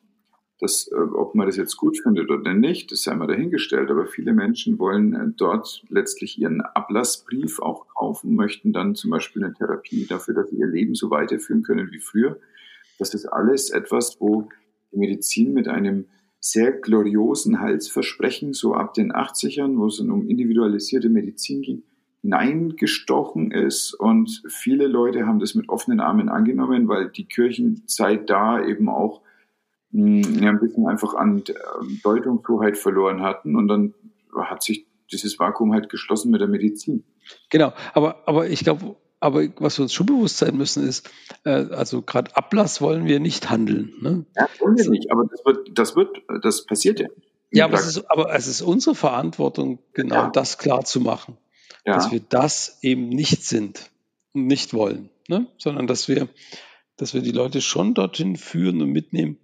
Das, äh, ob man das jetzt gut findet oder nicht, das sei mal dahingestellt. Aber viele Menschen wollen äh, dort letztlich ihren Ablassbrief auch kaufen, möchten dann zum Beispiel eine Therapie dafür, dass sie ihr Leben so weiterführen können wie früher. Das ist alles etwas, wo die Medizin mit einem sehr gloriosen Heilsversprechen, so ab den 80ern, wo es dann um individualisierte Medizin ging, hineingestochen ist. Und viele Leute haben das mit offenen Armen angenommen, weil die Kirchenzeit da eben auch mh, hm, ja, ein bisschen einfach an ähm, Deutungshoheit verloren hatten. Und dann hat sich dieses Vakuum halt geschlossen mit der Medizin. Genau, aber, aber ich glaube, aber was wir uns schon bewusst sein müssen, ist, äh, also gerade Ablass wollen wir nicht handeln. Ne? Ja, wollen wir nicht, aber das wird, das wird, das passiert ja. Ja, aber es, ist, aber es ist unsere Verantwortung, genau ja. das klar zu machen ja. dass wir das eben nicht sind und nicht wollen, ne? sondern dass wir, dass wir die Leute schon dorthin führen und mitnehmen,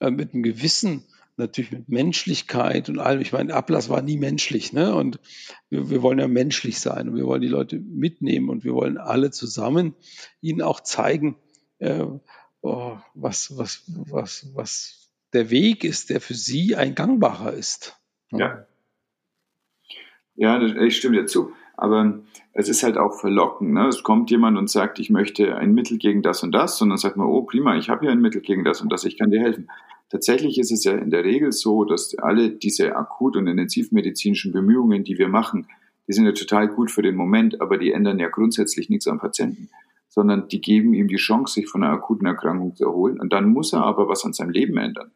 äh, mit einem Gewissen, natürlich mit Menschlichkeit und allem. Ich meine, Ablass war nie menschlich, ne? Und wir, wir, wollen ja menschlich sein und wir wollen die Leute mitnehmen und wir wollen alle zusammen ihnen auch zeigen, äh, oh, was, was, was, was der Weg ist, der für sie ein gangbarer ist. Ja. Ja, ich stimme dir zu. Aber es ist halt auch verlockend. Ne? Es kommt jemand und sagt, ich möchte ein Mittel gegen das und das, und dann sagt man, oh prima, ich habe hier ein Mittel gegen das und das, ich kann dir helfen. Tatsächlich ist es ja in der Regel so, dass alle diese akut- und intensivmedizinischen Bemühungen, die wir machen, die sind ja total gut für den Moment, aber die ändern ja grundsätzlich nichts am Patienten, sondern die geben ihm die Chance, sich von einer akuten Erkrankung zu erholen. Und dann muss er aber was an seinem Leben ändern.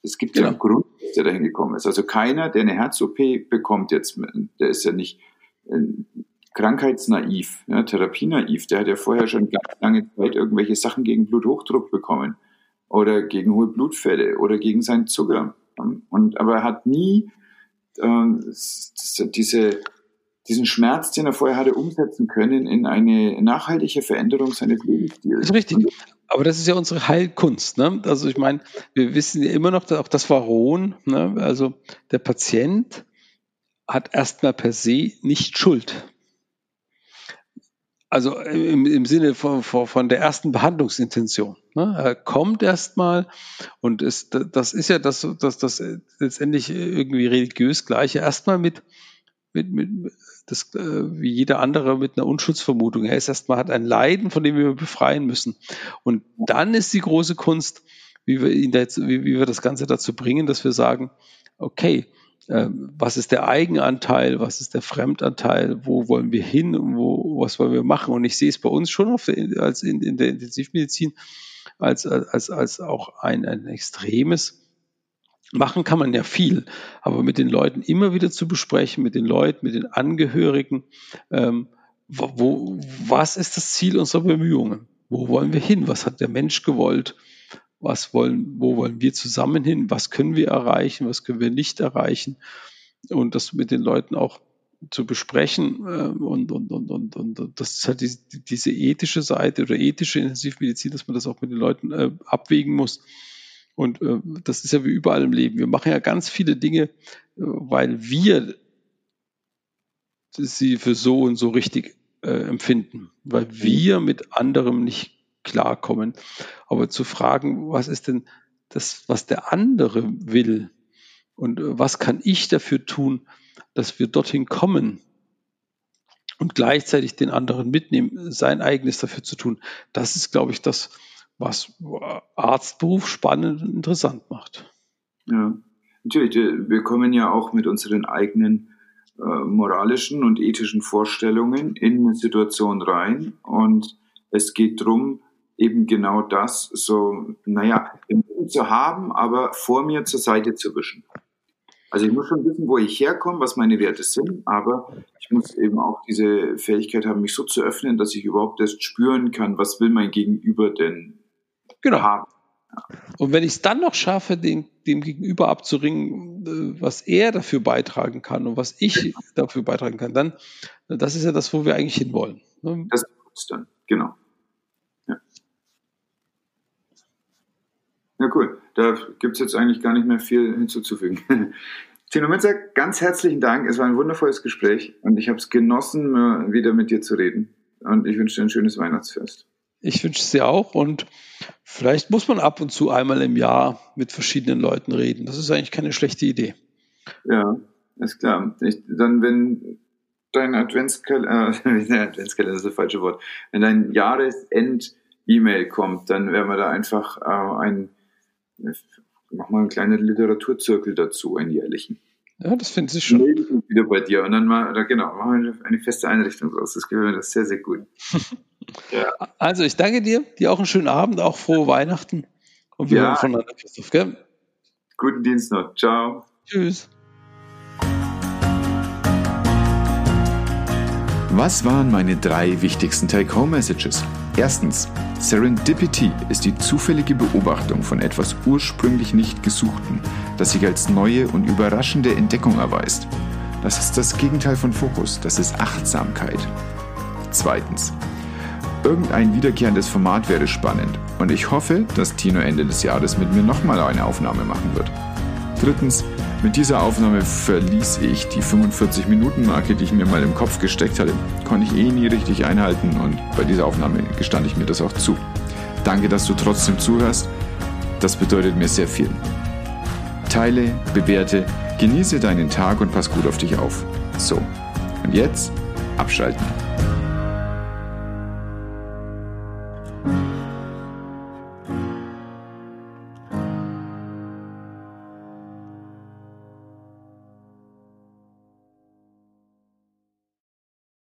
Es gibt ja, ja einen Grund, dass er dahin gekommen ist. Also keiner, der eine Herz-OP bekommt jetzt, der ist ja nicht krankheitsnaiv, ja, therapienaiv, der hat ja vorher schon ganz lange Zeit irgendwelche Sachen gegen Bluthochdruck bekommen oder gegen hohe Blutfälle oder gegen seinen Zucker. Und, aber er hat nie äh, diese, diesen Schmerz, den er vorher hatte, umsetzen können in eine nachhaltige Veränderung seines Lebensstils. Das ist richtig. Aber das ist ja unsere Heilkunst. Ne? Also ich meine, wir wissen ja immer noch, auch das war Rohn. Ne? Also der Patient hat erstmal per se nicht Schuld. Also im, im Sinne von, von der ersten Behandlungsintention. Ne? Er kommt erstmal und ist, das ist ja das, das, das letztendlich irgendwie religiös gleiche. Erstmal mit, mit, mit das, äh, wie jeder andere mit einer Unschuldsvermutung. Er ist erstmal hat ein Leiden, von dem wir befreien müssen. Und dann ist die große Kunst, wie wir ihn da jetzt, wie, wie wir das Ganze dazu bringen, dass wir sagen, okay, was ist der Eigenanteil, was ist der Fremdanteil, wo wollen wir hin und wo, was wollen wir machen. Und ich sehe es bei uns schon auf der, als in, in der Intensivmedizin als, als, als auch ein, ein extremes. Machen kann man ja viel, aber mit den Leuten immer wieder zu besprechen, mit den Leuten, mit den Angehörigen, ähm, wo, was ist das Ziel unserer Bemühungen? Wo wollen wir hin? Was hat der Mensch gewollt? Was wollen, wo wollen wir zusammen hin, was können wir erreichen, was können wir nicht erreichen und das mit den Leuten auch zu besprechen äh, und, und, und, und, und das ist halt diese, diese ethische Seite oder ethische Intensivmedizin, dass man das auch mit den Leuten äh, abwägen muss. Und äh, das ist ja wie überall im Leben. Wir machen ja ganz viele Dinge, äh, weil wir sie für so und so richtig äh, empfinden, weil wir mit anderem nicht klarkommen. Aber zu fragen, was ist denn das, was der andere will und äh, was kann ich dafür tun, dass wir dorthin kommen und gleichzeitig den anderen mitnehmen, sein eigenes dafür zu tun, das ist, glaube ich, das, was Arztberuf spannend und interessant macht. Ja, natürlich. Wir kommen ja auch mit unseren eigenen äh, moralischen und ethischen Vorstellungen in eine Situation rein und es geht darum, eben genau das so, naja, im Leben zu haben, aber vor mir zur Seite zu wischen. Also ich muss schon wissen, wo ich herkomme, was meine Werte sind, aber ich muss eben auch diese Fähigkeit haben, mich so zu öffnen, dass ich überhaupt erst spüren kann, was will mein Gegenüber denn genau. haben. Und wenn ich es dann noch schaffe, den, dem Gegenüber abzuringen, äh, was er dafür beitragen kann und was ich dafür beitragen kann, dann, das ist ja das, wo wir eigentlich hinwollen. Ne? Das ist dann, genau. Ja, cool. Da gibt es jetzt eigentlich gar nicht mehr viel hinzuzufügen. Tino Mitzer, ganz herzlichen Dank. Es war ein wundervolles Gespräch und ich habe es genossen, wieder mit dir zu reden. Und ich wünsche dir ein schönes Weihnachtsfest. Ich wünsche es dir auch und vielleicht muss man ab und zu einmal im Jahr mit verschiedenen Leuten reden. Das ist eigentlich keine schlechte Idee. Ja, ist klar. Ich, dann, wenn dein Adventskalender, äh, Adventskalender ist das falsche Wort, wenn dein Jahresend-E-Mail kommt, dann werden wir da einfach äh, ein, mach mal einen kleinen Literaturzirkel dazu, einen jährlichen. Ja, das finde ich schon. Wieder bei dir und dann mal, genau, machen wir eine feste Einrichtung draus. Das gefällt mir das sehr, sehr gut. ja. Also, ich danke dir, dir auch einen schönen Abend, auch frohe Weihnachten und wir ja. hören voneinander, Christoph, gell? Guten Dienst noch. Ciao. Tschüss. Was waren meine drei wichtigsten Take-Home-Messages? Erstens, Serendipity ist die zufällige Beobachtung von etwas ursprünglich nicht Gesuchten, das sich als neue und überraschende Entdeckung erweist. Das ist das Gegenteil von Fokus, das ist Achtsamkeit. Zweitens, irgendein wiederkehrendes Format wäre spannend und ich hoffe, dass Tino Ende des Jahres mit mir nochmal eine Aufnahme machen wird. Drittens, mit dieser Aufnahme verließ ich die 45-Minuten-Marke, die ich mir mal im Kopf gesteckt hatte. Konnte ich eh nie richtig einhalten und bei dieser Aufnahme gestand ich mir das auch zu. Danke, dass du trotzdem zuhörst. Das bedeutet mir sehr viel. Teile, bewerte, genieße deinen Tag und pass gut auf dich auf. So, und jetzt abschalten.